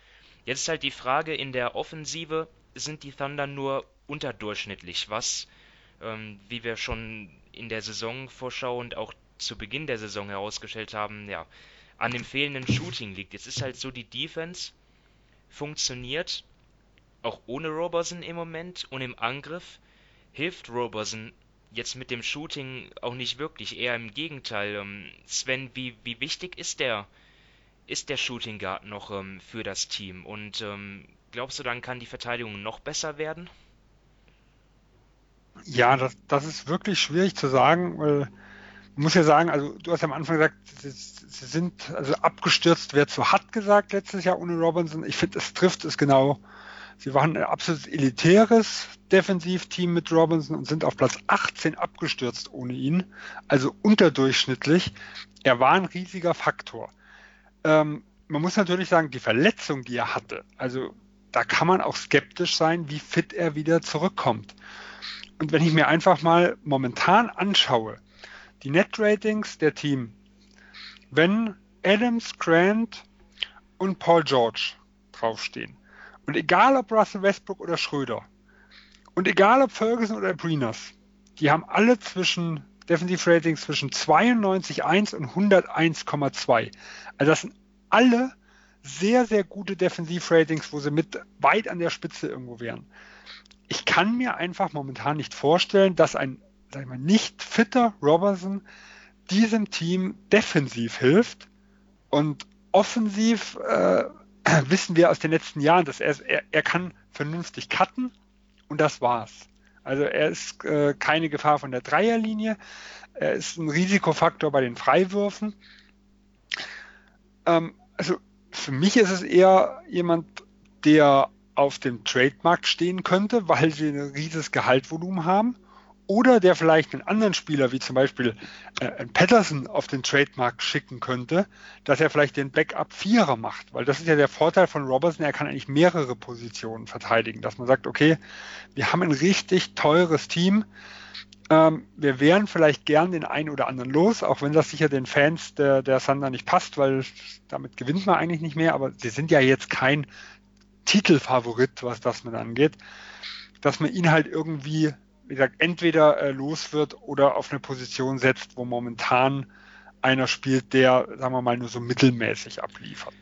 Jetzt ist halt die Frage, in der Offensive sind die Thunder nur unterdurchschnittlich, was, ähm, wie wir schon in der Saisonvorschau und auch zu Beginn der Saison herausgestellt haben, ja, an dem fehlenden Shooting liegt. Jetzt ist halt so, die Defense funktioniert auch ohne Roberson im Moment und im Angriff hilft Roberson jetzt mit dem Shooting auch nicht wirklich, eher im Gegenteil. Ähm, Sven, wie, wie wichtig ist der, ist der Shooting Guard noch ähm, für das Team? Und ähm, glaubst du, dann kann die Verteidigung noch besser werden? Ja, das, das ist wirklich schwierig zu sagen, weil muss ja sagen, also du hast ja am Anfang gesagt, sie, sie sind also abgestürzt, wer zu hat gesagt letztes Jahr ohne Robinson. Ich finde, es trifft es genau. Sie waren ein absolut elitäres Defensivteam mit Robinson und sind auf Platz 18 abgestürzt ohne ihn. Also unterdurchschnittlich. Er war ein riesiger Faktor. Ähm, man muss natürlich sagen, die Verletzung, die er hatte, also da kann man auch skeptisch sein, wie fit er wieder zurückkommt. Und wenn ich mir einfach mal momentan anschaue, die Net-Ratings der Team. Wenn Adams, Grant und Paul George draufstehen und egal ob Russell Westbrook oder Schröder und egal ob Ferguson oder Brinas, die haben alle zwischen Defensive-Ratings zwischen 92,1 und 101,2. Also das sind alle sehr, sehr gute Defensiv-Ratings, wo sie mit weit an der Spitze irgendwo wären. Ich kann mir einfach momentan nicht vorstellen, dass ein sag ich mal, nicht fitter Robertson diesem Team defensiv hilft und offensiv äh, wissen wir aus den letzten Jahren, dass er, er, er kann vernünftig cutten und das war's. Also er ist äh, keine Gefahr von der Dreierlinie, er ist ein Risikofaktor bei den Freiwürfen. Ähm, also für mich ist es eher jemand, der auf dem Trademarkt stehen könnte, weil sie ein riesiges Gehaltvolumen haben oder der vielleicht einen anderen Spieler, wie zum Beispiel äh, Patterson, auf den Trademark schicken könnte, dass er vielleicht den Backup Vierer macht. Weil das ist ja der Vorteil von Robertson, er kann eigentlich mehrere Positionen verteidigen. Dass man sagt, okay, wir haben ein richtig teures Team. Ähm, wir wären vielleicht gern den einen oder anderen los, auch wenn das sicher den Fans der, der Thunder nicht passt, weil damit gewinnt man eigentlich nicht mehr. Aber sie sind ja jetzt kein Titelfavorit, was das mit angeht. Dass man ihn halt irgendwie wie gesagt, entweder äh, los wird oder auf eine Position setzt, wo momentan einer spielt, der, sagen wir mal, nur so mittelmäßig abliefert.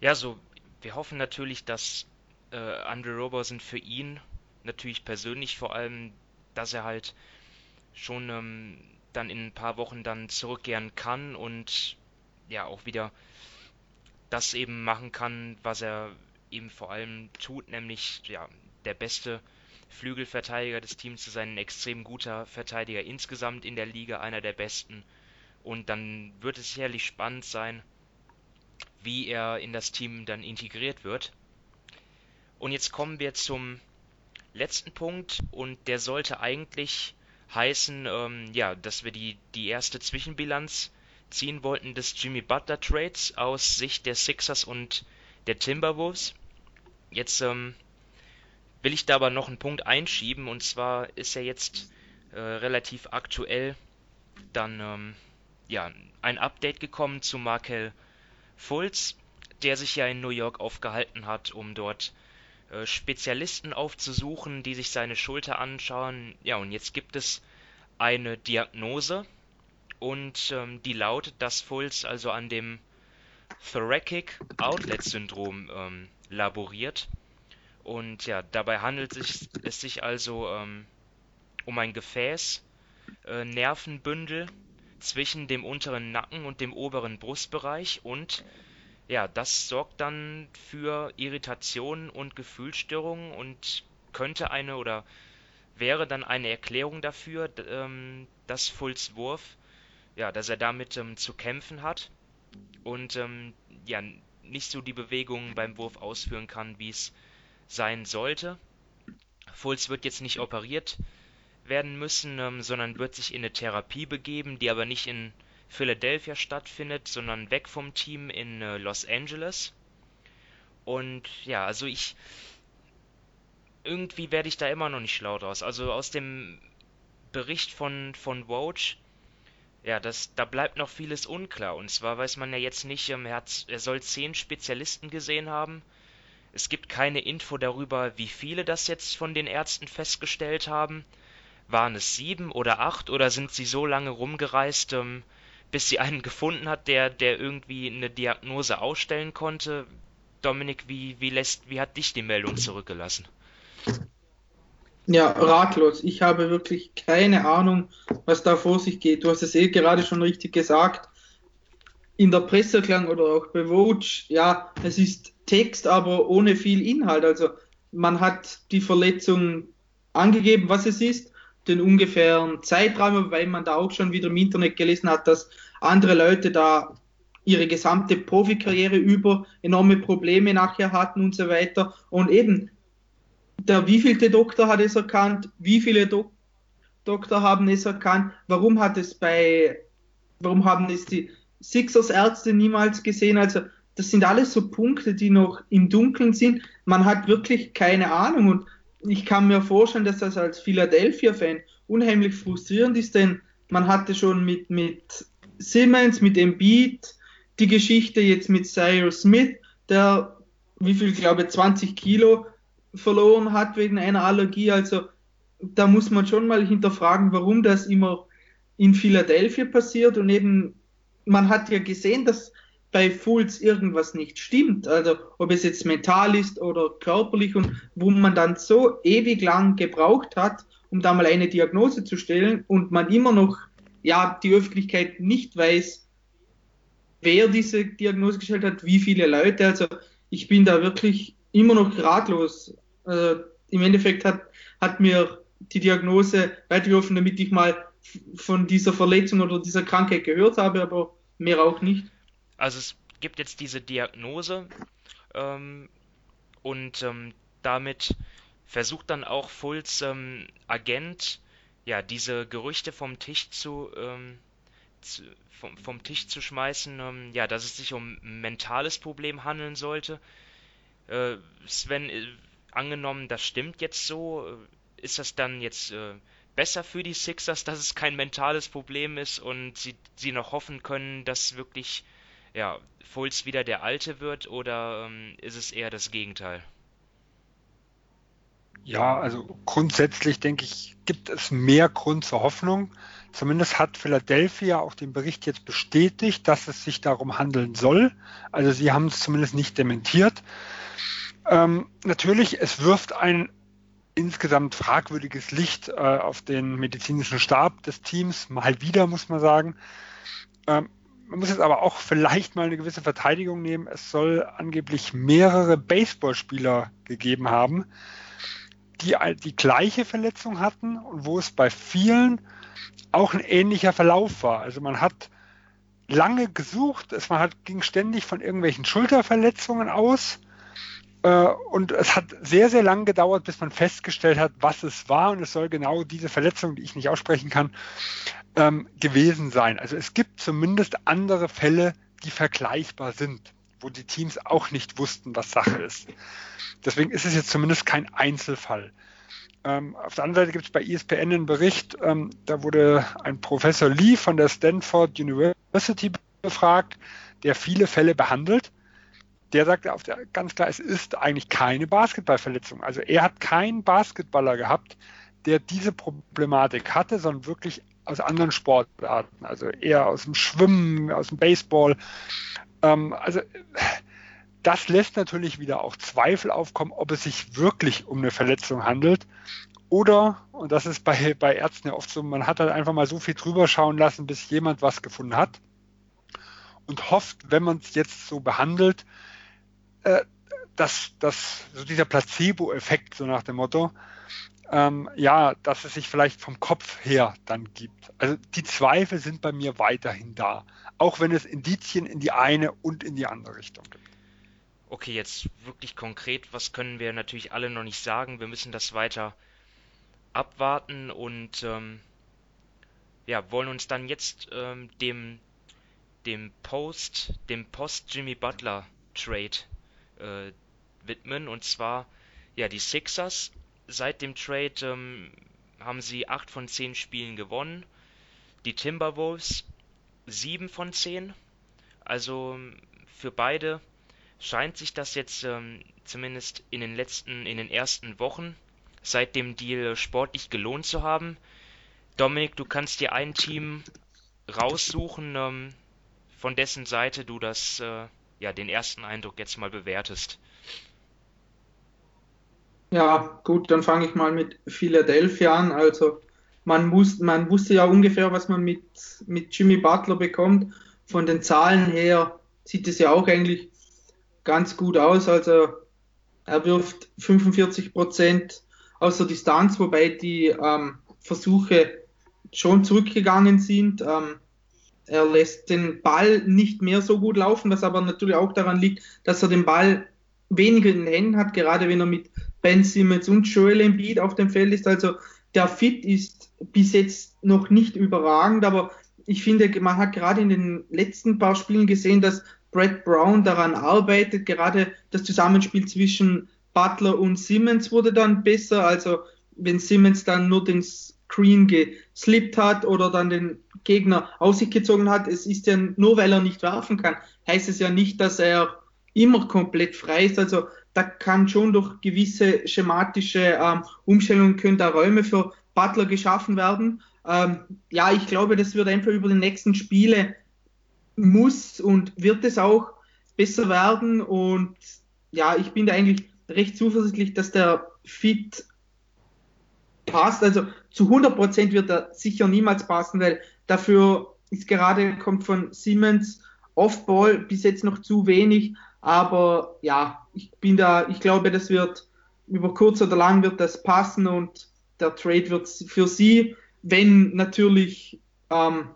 Ja, so, wir hoffen natürlich, dass äh, Andre Roberson für ihn, natürlich persönlich vor allem, dass er halt schon ähm, dann in ein paar Wochen dann zurückkehren kann und ja auch wieder das eben machen kann, was er ihm vor allem tut, nämlich ja, der beste Flügelverteidiger des Teams zu sein, ein extrem guter Verteidiger insgesamt in der Liga, einer der besten. Und dann wird es sicherlich spannend sein, wie er in das Team dann integriert wird. Und jetzt kommen wir zum letzten Punkt und der sollte eigentlich heißen, ähm, ja, dass wir die, die erste Zwischenbilanz ziehen wollten des Jimmy Butler Trades aus Sicht der Sixers und der Timberwolves. Jetzt ähm, will ich da aber noch einen Punkt einschieben und zwar ist ja jetzt äh, relativ aktuell dann ähm, ja ein Update gekommen zu Markel Fultz, der sich ja in New York aufgehalten hat, um dort äh, Spezialisten aufzusuchen, die sich seine Schulter anschauen. Ja, und jetzt gibt es eine Diagnose und ähm, die lautet, dass Fultz also an dem Thoracic Outlet Syndrom ähm, laboriert. Und ja, dabei handelt es sich also ähm, um ein Gefäß, äh, Nervenbündel zwischen dem unteren Nacken und dem oberen Brustbereich. Und ja, das sorgt dann für Irritationen und Gefühlsstörungen und könnte eine oder wäre dann eine Erklärung dafür, ähm, dass Fulls Wurf, ja, dass er damit ähm, zu kämpfen hat und ähm, ja, nicht so die Bewegungen beim Wurf ausführen kann, wie es sein sollte. Fulls wird jetzt nicht operiert werden müssen, ähm, sondern wird sich in eine Therapie begeben, die aber nicht in Philadelphia stattfindet, sondern weg vom Team in äh, Los Angeles. Und ja, also ich. Irgendwie werde ich da immer noch nicht schlau draus. Also aus dem Bericht von, von Woj, ja, das, da bleibt noch vieles unklar. Und zwar weiß man ja jetzt nicht, ähm, er, hat, er soll zehn Spezialisten gesehen haben. Es gibt keine Info darüber, wie viele das jetzt von den Ärzten festgestellt haben. Waren es sieben oder acht oder sind sie so lange rumgereist, ähm, bis sie einen gefunden hat, der, der irgendwie eine Diagnose ausstellen konnte. Dominik, wie, wie, lässt, wie hat dich die Meldung zurückgelassen? Ja, ratlos. Ich habe wirklich keine Ahnung, was da vor sich geht. Du hast es eh gerade schon richtig gesagt. In der Presseklang oder auch bei Vogue, ja, es ist Text, aber ohne viel Inhalt. Also man hat die Verletzung angegeben, was es ist den ungefähren Zeitraum, weil man da auch schon wieder im Internet gelesen hat, dass andere Leute da ihre gesamte Profikarriere über enorme Probleme nachher hatten und so weiter. Und eben, der wievielte Doktor hat es erkannt, wie viele Dok Doktor haben es erkannt, warum hat es bei, warum haben es die Sixers Ärzte niemals gesehen? Also, das sind alles so Punkte, die noch im Dunkeln sind. Man hat wirklich keine Ahnung und ich kann mir vorstellen, dass das als Philadelphia-Fan unheimlich frustrierend ist, denn man hatte schon mit, mit Simmons, mit Embiid die Geschichte jetzt mit Cyrus Smith, der, wie viel, glaube 20 Kilo verloren hat wegen einer Allergie. Also da muss man schon mal hinterfragen, warum das immer in Philadelphia passiert. Und eben, man hat ja gesehen, dass bei Fools irgendwas nicht stimmt. Also ob es jetzt mental ist oder körperlich und wo man dann so ewig lang gebraucht hat, um da mal eine Diagnose zu stellen und man immer noch, ja, die Öffentlichkeit nicht weiß, wer diese Diagnose gestellt hat, wie viele Leute. Also ich bin da wirklich immer noch ratlos. Also, Im Endeffekt hat, hat mir die Diagnose weitergeholfen, damit ich mal von dieser Verletzung oder dieser Krankheit gehört habe, aber mehr auch nicht. Also es gibt jetzt diese Diagnose ähm, und ähm, damit versucht dann auch Fulls ähm, Agent ja diese Gerüchte vom Tisch zu, ähm, zu vom, vom, Tisch zu schmeißen, ähm, ja, dass es sich um ein mentales Problem handeln sollte. Äh, Sven, äh, angenommen, das stimmt jetzt so, äh, ist das dann jetzt äh, besser für die Sixers, dass es kein mentales Problem ist und sie, sie noch hoffen können, dass wirklich ja, Fulz wieder der Alte wird oder ähm, ist es eher das Gegenteil? Ja, also grundsätzlich denke ich, gibt es mehr Grund zur Hoffnung. Zumindest hat Philadelphia auch den Bericht jetzt bestätigt, dass es sich darum handeln soll. Also sie haben es zumindest nicht dementiert. Ähm, natürlich, es wirft ein insgesamt fragwürdiges Licht äh, auf den medizinischen Stab des Teams, mal wieder muss man sagen. Ähm, man muss jetzt aber auch vielleicht mal eine gewisse Verteidigung nehmen. Es soll angeblich mehrere Baseballspieler gegeben haben, die die gleiche Verletzung hatten und wo es bei vielen auch ein ähnlicher Verlauf war. Also man hat lange gesucht, es man hat, ging ständig von irgendwelchen Schulterverletzungen aus und es hat sehr, sehr lang gedauert, bis man festgestellt hat, was es war. Und es soll genau diese Verletzung, die ich nicht aussprechen kann, ähm, gewesen sein. Also es gibt zumindest andere Fälle, die vergleichbar sind, wo die Teams auch nicht wussten, was Sache ist. Deswegen ist es jetzt zumindest kein Einzelfall. Ähm, auf der anderen Seite gibt es bei ESPN einen Bericht, ähm, da wurde ein Professor Lee von der Stanford University befragt, der viele Fälle behandelt der sagt auf der, ganz klar, es ist eigentlich keine Basketballverletzung. Also er hat keinen Basketballer gehabt, der diese Problematik hatte, sondern wirklich aus anderen Sportarten, also eher aus dem Schwimmen, aus dem Baseball. Ähm, also das lässt natürlich wieder auch Zweifel aufkommen, ob es sich wirklich um eine Verletzung handelt. Oder, und das ist bei, bei Ärzten ja oft so, man hat halt einfach mal so viel drüber schauen lassen, bis jemand was gefunden hat und hofft, wenn man es jetzt so behandelt, äh, dass, dass so dieser Placebo-Effekt, so nach dem Motto, ähm, ja, dass es sich vielleicht vom Kopf her dann gibt. Also die Zweifel sind bei mir weiterhin da, auch wenn es Indizien in die eine und in die andere Richtung gibt. Okay, jetzt wirklich konkret, was können wir natürlich alle noch nicht sagen. Wir müssen das weiter abwarten und ähm, ja, wollen uns dann jetzt ähm, dem, dem Post, dem Post Jimmy Butler Trade äh, widmen. Und zwar, ja, die Sixers seit dem Trade ähm, haben sie 8 von 10 Spielen gewonnen. Die Timberwolves 7 von 10. Also für beide scheint sich das jetzt ähm, zumindest in den letzten, in den ersten Wochen seit dem Deal sportlich gelohnt zu haben. Dominik, du kannst dir ein Team raussuchen, ähm, von dessen Seite du das äh, ja, den ersten Eindruck jetzt mal bewertest. Ja, gut, dann fange ich mal mit Philadelphia an. Also man, muss, man wusste ja ungefähr, was man mit, mit Jimmy Butler bekommt. Von den Zahlen her sieht es ja auch eigentlich ganz gut aus. Also er wirft 45 Prozent aus der Distanz, wobei die ähm, Versuche schon zurückgegangen sind. Ähm, er lässt den Ball nicht mehr so gut laufen, was aber natürlich auch daran liegt, dass er den Ball weniger in den Händen hat, gerade wenn er mit Ben Simmons und Joel Embiid auf dem Feld ist. Also der Fit ist bis jetzt noch nicht überragend, aber ich finde, man hat gerade in den letzten paar Spielen gesehen, dass Brad Brown daran arbeitet. Gerade das Zusammenspiel zwischen Butler und Simmons wurde dann besser. Also wenn Simmons dann nur den Screen geslippt hat oder dann den Gegner aus sich gezogen hat. Es ist ja nur, weil er nicht werfen kann, heißt es ja nicht, dass er immer komplett frei ist. Also da kann schon durch gewisse schematische ähm, Umstellungen können da Räume für Butler geschaffen werden. Ähm, ja, ich glaube, das wird einfach über die nächsten Spiele muss und wird es auch besser werden. Und ja, ich bin da eigentlich recht zuversichtlich, dass der Fit passt. Also zu 100 Prozent wird er sicher niemals passen, weil dafür ist gerade, kommt von Siemens Off-Ball bis jetzt noch zu wenig. Aber ja, ich bin da, ich glaube, das wird über kurz oder lang wird das passen und der Trade wird für sie, wenn natürlich ähm,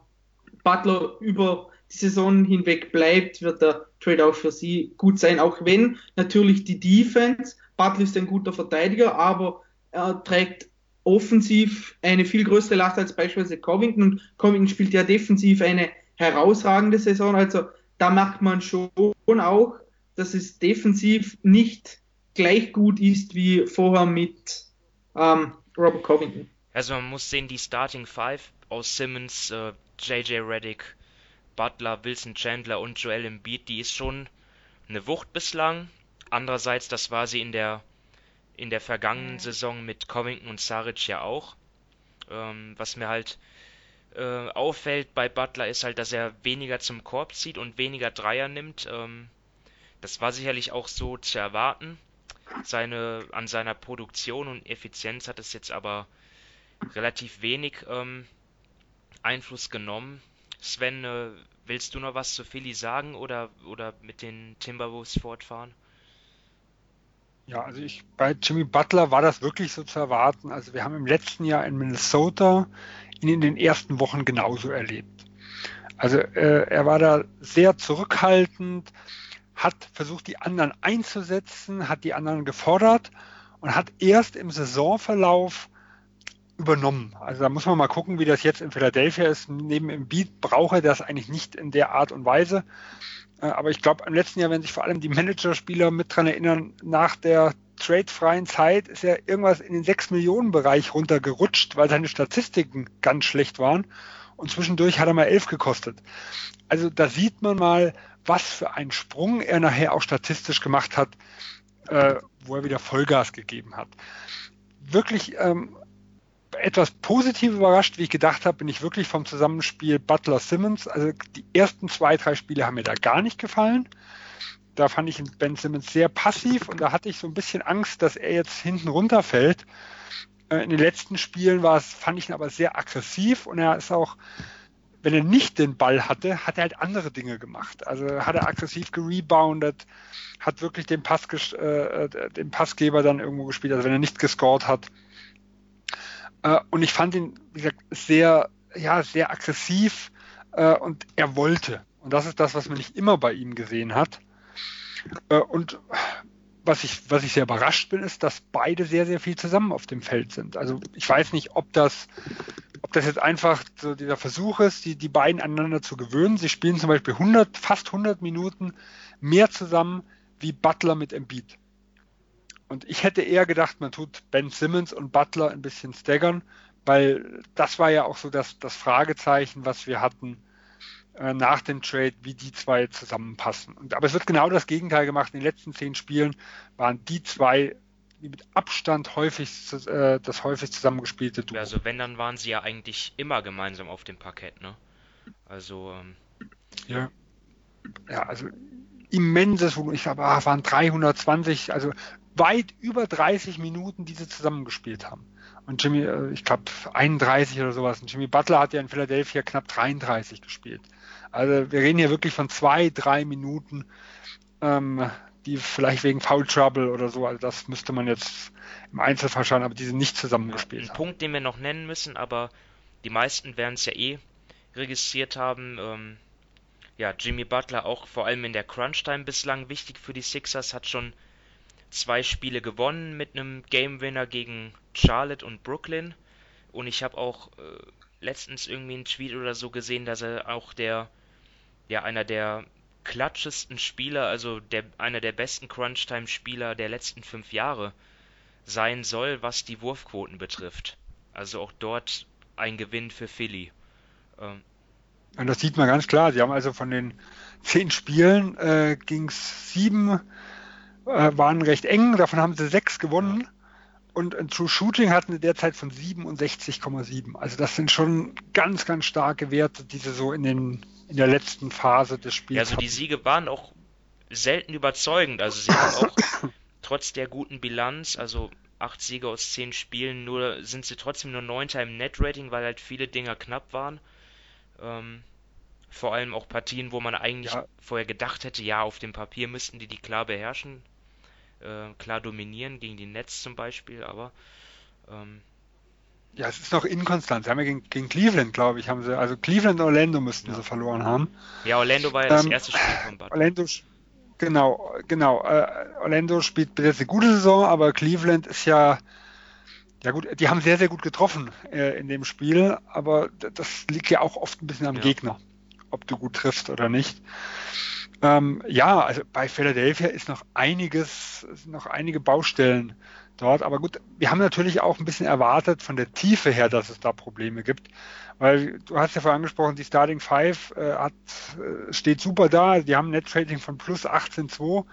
Butler über die Saison hinweg bleibt, wird der Trade auch für sie gut sein, auch wenn natürlich die Defense, Butler ist ein guter Verteidiger, aber er trägt offensiv eine viel größere Last als beispielsweise Covington. Und Covington spielt ja defensiv eine herausragende Saison. Also da merkt man schon auch, dass es defensiv nicht gleich gut ist wie vorher mit ähm, Robert Covington. Also man muss sehen, die Starting Five aus Simmons, äh, JJ Reddick, Butler, Wilson Chandler und Joel Embiid, die ist schon eine Wucht bislang. Andererseits, das war sie in der in der vergangenen Saison mit Covington und Saric ja auch. Ähm, was mir halt äh, auffällt bei Butler ist halt, dass er weniger zum Korb zieht und weniger Dreier nimmt. Ähm, das war sicherlich auch so zu erwarten. Seine, an seiner Produktion und Effizienz hat es jetzt aber relativ wenig ähm, Einfluss genommen. Sven, äh, willst du noch was zu Philly sagen oder, oder mit den Timberwolves fortfahren? Ja, also ich, bei Jimmy Butler war das wirklich so zu erwarten. Also wir haben im letzten Jahr in Minnesota ihn in den ersten Wochen genauso erlebt. Also äh, er war da sehr zurückhaltend, hat versucht, die anderen einzusetzen, hat die anderen gefordert und hat erst im Saisonverlauf übernommen. Also da muss man mal gucken, wie das jetzt in Philadelphia ist. Neben im Beat brauche er das eigentlich nicht in der Art und Weise. Äh, aber ich glaube, im letzten Jahr, wenn sich vor allem die Managerspieler mit dran erinnern, nach der tradefreien Zeit ist er irgendwas in den 6 Millionen Bereich runtergerutscht, weil seine Statistiken ganz schlecht waren. Und zwischendurch hat er mal 11 gekostet. Also da sieht man mal, was für einen Sprung er nachher auch statistisch gemacht hat, äh, wo er wieder Vollgas gegeben hat. Wirklich ähm, etwas positiv überrascht, wie ich gedacht habe, bin ich wirklich vom Zusammenspiel Butler-Simmons. Also die ersten zwei, drei Spiele haben mir da gar nicht gefallen. Da fand ich Ben Simmons sehr passiv und da hatte ich so ein bisschen Angst, dass er jetzt hinten runterfällt. Äh, in den letzten Spielen war es, fand ich ihn aber sehr aggressiv und er ist auch, wenn er nicht den Ball hatte, hat er halt andere Dinge gemacht. Also hat er aggressiv gereboundet, hat wirklich den, Pass, äh, äh, den Passgeber dann irgendwo gespielt, also wenn er nicht gescored hat. Äh, und ich fand ihn, wie gesagt, sehr, ja, sehr aggressiv äh, und er wollte. Und das ist das, was man nicht immer bei ihm gesehen hat. Äh, und was ich, was ich sehr überrascht bin, ist, dass beide sehr, sehr viel zusammen auf dem Feld sind. Also ich weiß nicht, ob das, ob das jetzt einfach so dieser Versuch ist, die, die beiden aneinander zu gewöhnen. Sie spielen zum Beispiel 100, fast 100 Minuten mehr zusammen wie Butler mit Embiid. Und ich hätte eher gedacht, man tut Ben Simmons und Butler ein bisschen staggern, weil das war ja auch so das, das Fragezeichen, was wir hatten äh, nach dem Trade, wie die zwei zusammenpassen. Und, aber es wird genau das Gegenteil gemacht. In den letzten zehn Spielen waren die zwei die mit Abstand häufig äh, das häufig zusammengespielte Duo. Also wenn, dann waren sie ja eigentlich immer gemeinsam auf dem Parkett, ne? Also ähm ja. Ja, also immenses Volumen. Ich glaube, ah, waren 320, also weit über 30 Minuten, die sie zusammengespielt haben. Und Jimmy, äh, ich glaube 31 oder sowas. Und Jimmy Butler hat ja in Philadelphia knapp 33 gespielt. Also wir reden hier wirklich von zwei, drei Minuten, ähm, die vielleicht wegen Foul Trouble oder so, also das müsste man jetzt im Einzelfall schauen, aber die sind nicht zusammengespielt. Ein haben. Punkt, den wir noch nennen müssen, aber die meisten werden es ja eh registriert haben. Ähm, ja, Jimmy Butler auch vor allem in der Crunch-Time bislang wichtig für die Sixers, hat schon zwei Spiele gewonnen mit einem Game Winner gegen Charlotte und Brooklyn. Und ich habe auch äh, letztens irgendwie einen Tweet oder so gesehen, dass er auch der, ja, einer der klatschesten Spieler, also der, einer der besten Crunch-Time-Spieler der letzten fünf Jahre sein soll, was die Wurfquoten betrifft. Also auch dort ein Gewinn für Philly. Ähm, und das sieht man ganz klar. Sie haben also von den zehn Spielen äh, ging es sieben äh, waren recht eng, davon haben sie sechs gewonnen. Und ein True Shooting hatten sie derzeit von 67,7. Also das sind schon ganz, ganz starke Werte, die sie so in, den, in der letzten Phase des Spiels ja, Also die Siege waren auch selten überzeugend. Also sie haben auch trotz der guten Bilanz, also acht Siege aus zehn Spielen, nur sind sie trotzdem nur neunter im Net-Rating, weil halt viele Dinger knapp waren. Ähm, vor allem auch Partien, wo man eigentlich ja. vorher gedacht hätte, ja, auf dem Papier müssten die die klar beherrschen äh, klar dominieren, gegen die Nets zum Beispiel, aber ähm, ja, es ist noch inkonstant. Sie haben ja gegen, gegen Cleveland, glaube ich, haben sie, also Cleveland und Orlando müssten ja. sie verloren haben. Ja, Orlando war ja das ähm, erste Spiel von Butler. Orlando, genau, genau. Äh, Orlando spielt bis jetzt eine gute Saison, aber Cleveland ist ja, ja gut, die haben sehr, sehr gut getroffen äh, in dem Spiel, aber das liegt ja auch oft ein bisschen am ja. Gegner, ob du gut triffst oder nicht. Ähm, ja, also bei Philadelphia ist noch einiges, noch einige Baustellen dort. Aber gut, wir haben natürlich auch ein bisschen erwartet von der Tiefe her, dass es da Probleme gibt. Weil du hast ja vorhin angesprochen, die Starting Five äh, hat, äh, steht super da. Die haben ein Net Rating von plus 18,2.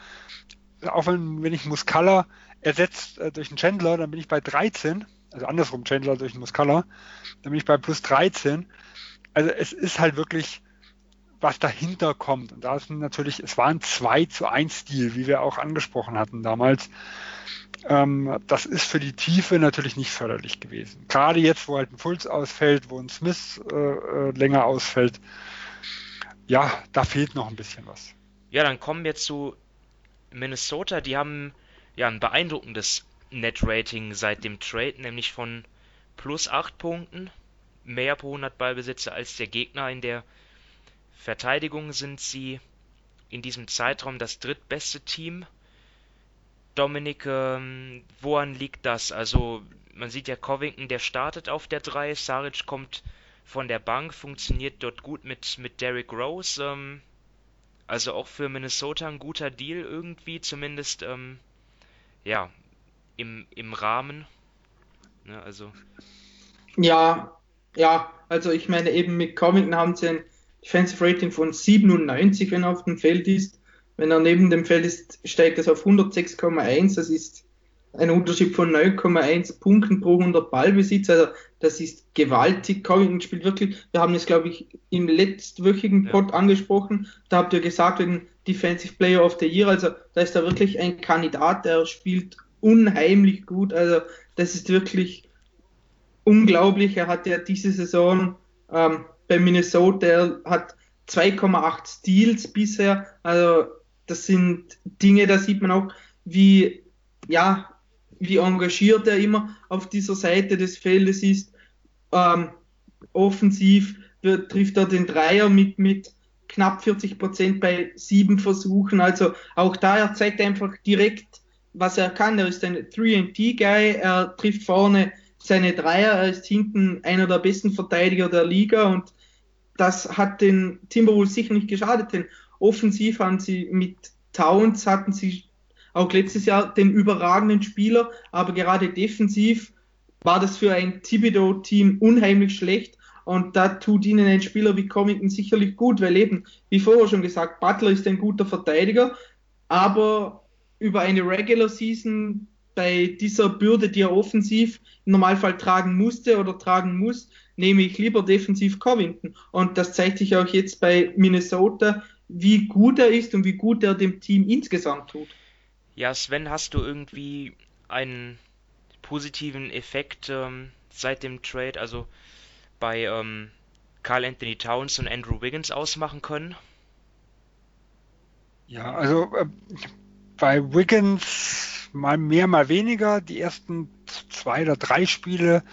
Auch wenn, wenn ich Muscala ersetzt äh, durch einen Chandler, dann bin ich bei 13. Also andersrum Chandler durch einen Muscala. Dann bin ich bei plus 13. Also es ist halt wirklich was dahinter kommt. Und da ist natürlich, es war ein 2 zu 1 Stil, wie wir auch angesprochen hatten damals. Ähm, das ist für die Tiefe natürlich nicht förderlich gewesen. Gerade jetzt, wo halt ein Fulz ausfällt, wo ein Smith äh, äh, länger ausfällt. ja, da fehlt noch ein bisschen was. Ja, dann kommen wir zu Minnesota. Die haben ja ein beeindruckendes Net-Rating seit dem Trade, nämlich von plus 8 Punkten, mehr pro 100 Ballbesitzer als der Gegner. In der Verteidigung sind sie in diesem Zeitraum das drittbeste Team. Dominik, ähm, woran liegt das? Also man sieht ja Covington, der startet auf der 3, Saric kommt von der Bank, funktioniert dort gut mit, mit Derrick Rose. Ähm, also auch für Minnesota ein guter Deal irgendwie, zumindest ähm, ja, im, im Rahmen. Ja, also. Ja, ja, also ich meine eben mit Covington haben sie ein Defensive Rating von 97, wenn er auf dem Feld ist. Wenn er neben dem Feld ist, steigt es auf 106,1. Das ist ein Unterschied von 9,1 Punkten pro 100 Ballbesitz. Also das ist gewaltig. Covington spielt wirklich, wir haben es glaube ich im letztwöchigen Pod ja. angesprochen, da habt ihr gesagt, wegen Defensive Player of the Year, also da ist er wirklich ein Kandidat, der spielt unheimlich gut. Also das ist wirklich unglaublich. Er hat ja diese Saison ähm, bei Minnesota, hat 2,8 Steals bisher. Also das sind Dinge, da sieht man auch, wie ja, wie engagiert er immer auf dieser Seite des Feldes ist. Ähm, offensiv wird, trifft er den Dreier mit, mit knapp 40 Prozent bei sieben Versuchen. Also auch da, er zeigt einfach direkt, was er kann. Er ist ein 3D-Guy, er trifft vorne seine Dreier, er ist hinten einer der besten Verteidiger der Liga und das hat den Timberwolves sicher nicht geschadet, denn offensiv haben sie mit Towns hatten sie auch letztes Jahr den überragenden Spieler, aber gerade defensiv war das für ein Thibodeau-Team unheimlich schlecht. Und da tut ihnen ein Spieler wie Covington sicherlich gut, weil eben, wie vorher schon gesagt, Butler ist ein guter Verteidiger, aber über eine Regular Season bei dieser Bürde, die er offensiv im Normalfall tragen musste oder tragen muss, nehme ich lieber defensiv Covington. Und das zeigt sich auch jetzt bei Minnesota, wie gut er ist und wie gut er dem Team insgesamt tut. Ja, Sven, hast du irgendwie einen positiven Effekt ähm, seit dem Trade, also bei ähm, Carl Anthony Towns und Andrew Wiggins ausmachen können? Ja, also äh, bei Wiggins mal mehr, mal weniger. Die ersten zwei oder drei Spiele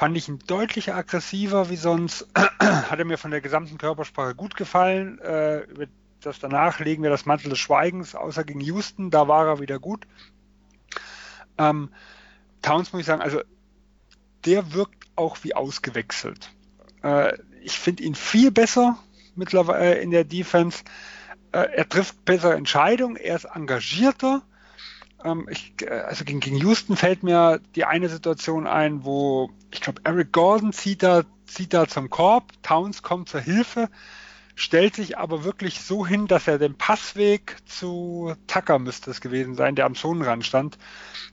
fand ich ihn deutlich aggressiver wie sonst. Hat er mir von der gesamten Körpersprache gut gefallen. Äh, das danach legen wir das Mantel des Schweigens, außer gegen Houston, da war er wieder gut. Ähm, Towns muss ich sagen, also der wirkt auch wie ausgewechselt. Äh, ich finde ihn viel besser mittlerweile in der Defense. Äh, er trifft bessere Entscheidungen, er ist engagierter. Ähm, ich, äh, also gegen, gegen Houston fällt mir die eine Situation ein, wo ich glaube, Eric Gordon zieht da, zieht da zum Korb, Towns kommt zur Hilfe stellt sich aber wirklich so hin, dass er den Passweg zu Tucker müsste es gewesen sein, der am Zonenrand stand,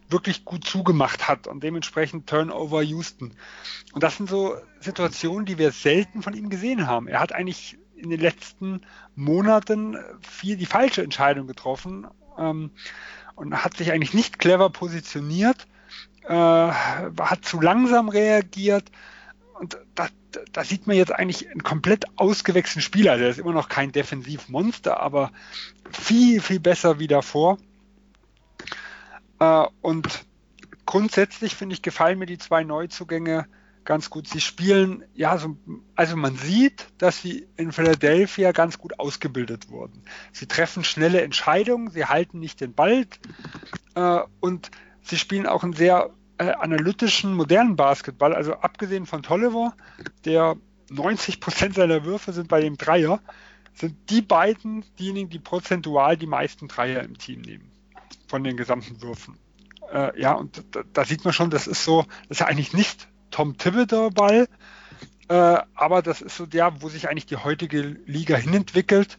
wirklich gut zugemacht hat und dementsprechend Turnover Houston. Und das sind so Situationen, die wir selten von ihm gesehen haben. Er hat eigentlich in den letzten Monaten viel die falsche Entscheidung getroffen ähm, und hat sich eigentlich nicht clever positioniert, äh, hat zu langsam reagiert und da, da sieht man jetzt eigentlich einen komplett ausgewechselten Spieler. Der ist immer noch kein Defensivmonster, aber viel, viel besser wie davor. Äh, und grundsätzlich finde ich, gefallen mir die zwei Neuzugänge ganz gut. Sie spielen, ja, so, also man sieht, dass sie in Philadelphia ganz gut ausgebildet wurden. Sie treffen schnelle Entscheidungen, sie halten nicht den Ball äh, und sie spielen auch ein sehr äh, analytischen, modernen Basketball, also abgesehen von Tolliver, der 90 Prozent seiner Würfe sind bei dem Dreier, sind die beiden diejenigen, die prozentual die meisten Dreier im Team nehmen. Von den gesamten Würfen. Äh, ja, und da, da, sieht man schon, das ist so, das ist ja eigentlich nicht Tom Thibodeau Ball, äh, aber das ist so der, wo sich eigentlich die heutige Liga hinentwickelt.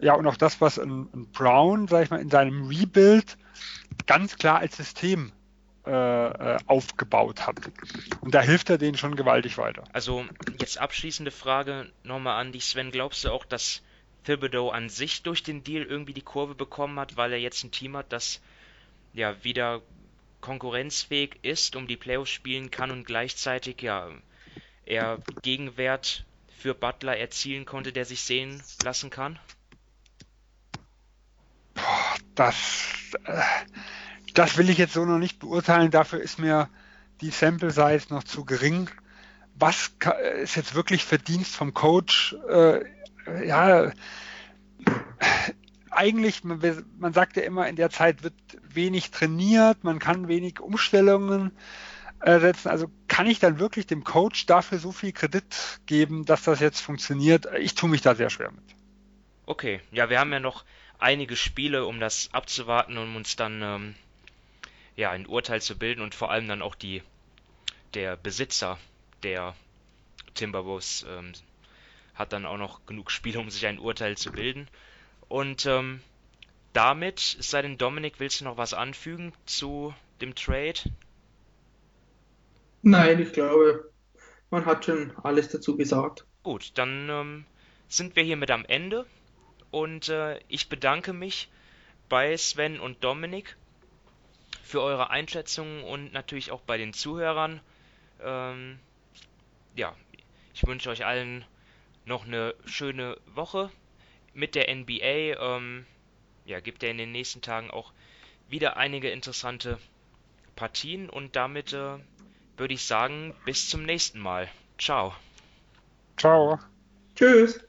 Ja, und auch das, was ein, ein Brown, sag ich mal, in seinem Rebuild ganz klar als System äh, äh, aufgebaut hat. Und da hilft er denen schon gewaltig weiter. Also jetzt abschließende Frage nochmal an dich, Sven. Glaubst du auch, dass Thibodeau an sich durch den Deal irgendwie die Kurve bekommen hat, weil er jetzt ein Team hat, das ja wieder konkurrenzfähig ist, um die Playoffs spielen kann und gleichzeitig ja er Gegenwert für Butler erzielen konnte, der sich sehen lassen kann? Das, äh, das will ich jetzt so noch nicht beurteilen. Dafür ist mir die Sample Size noch zu gering. Was ist jetzt wirklich Verdienst vom Coach? Äh, ja, eigentlich, man, man, sagt ja immer, in der Zeit wird wenig trainiert, man kann wenig Umstellungen äh, setzen. Also kann ich dann wirklich dem Coach dafür so viel Kredit geben, dass das jetzt funktioniert? Ich tue mich da sehr schwer mit. Okay, ja, wir haben ja noch einige Spiele, um das abzuwarten und um uns dann ähm, ja ein Urteil zu bilden und vor allem dann auch die der Besitzer der Timberwolves ähm, hat dann auch noch genug Spiele, um sich ein Urteil zu bilden. Und ähm, damit, es sei denn, Dominik, willst du noch was anfügen zu dem Trade? Nein, ich glaube, man hat schon alles dazu gesagt. Gut, dann ähm, sind wir hiermit am Ende und äh, ich bedanke mich bei Sven und Dominik für eure Einschätzungen und natürlich auch bei den Zuhörern. Ähm, ja, ich wünsche euch allen noch eine schöne Woche mit der NBA. Ähm, ja, gibt ja in den nächsten Tagen auch wieder einige interessante Partien und damit äh, würde ich sagen, bis zum nächsten Mal. Ciao. Ciao. Tschüss.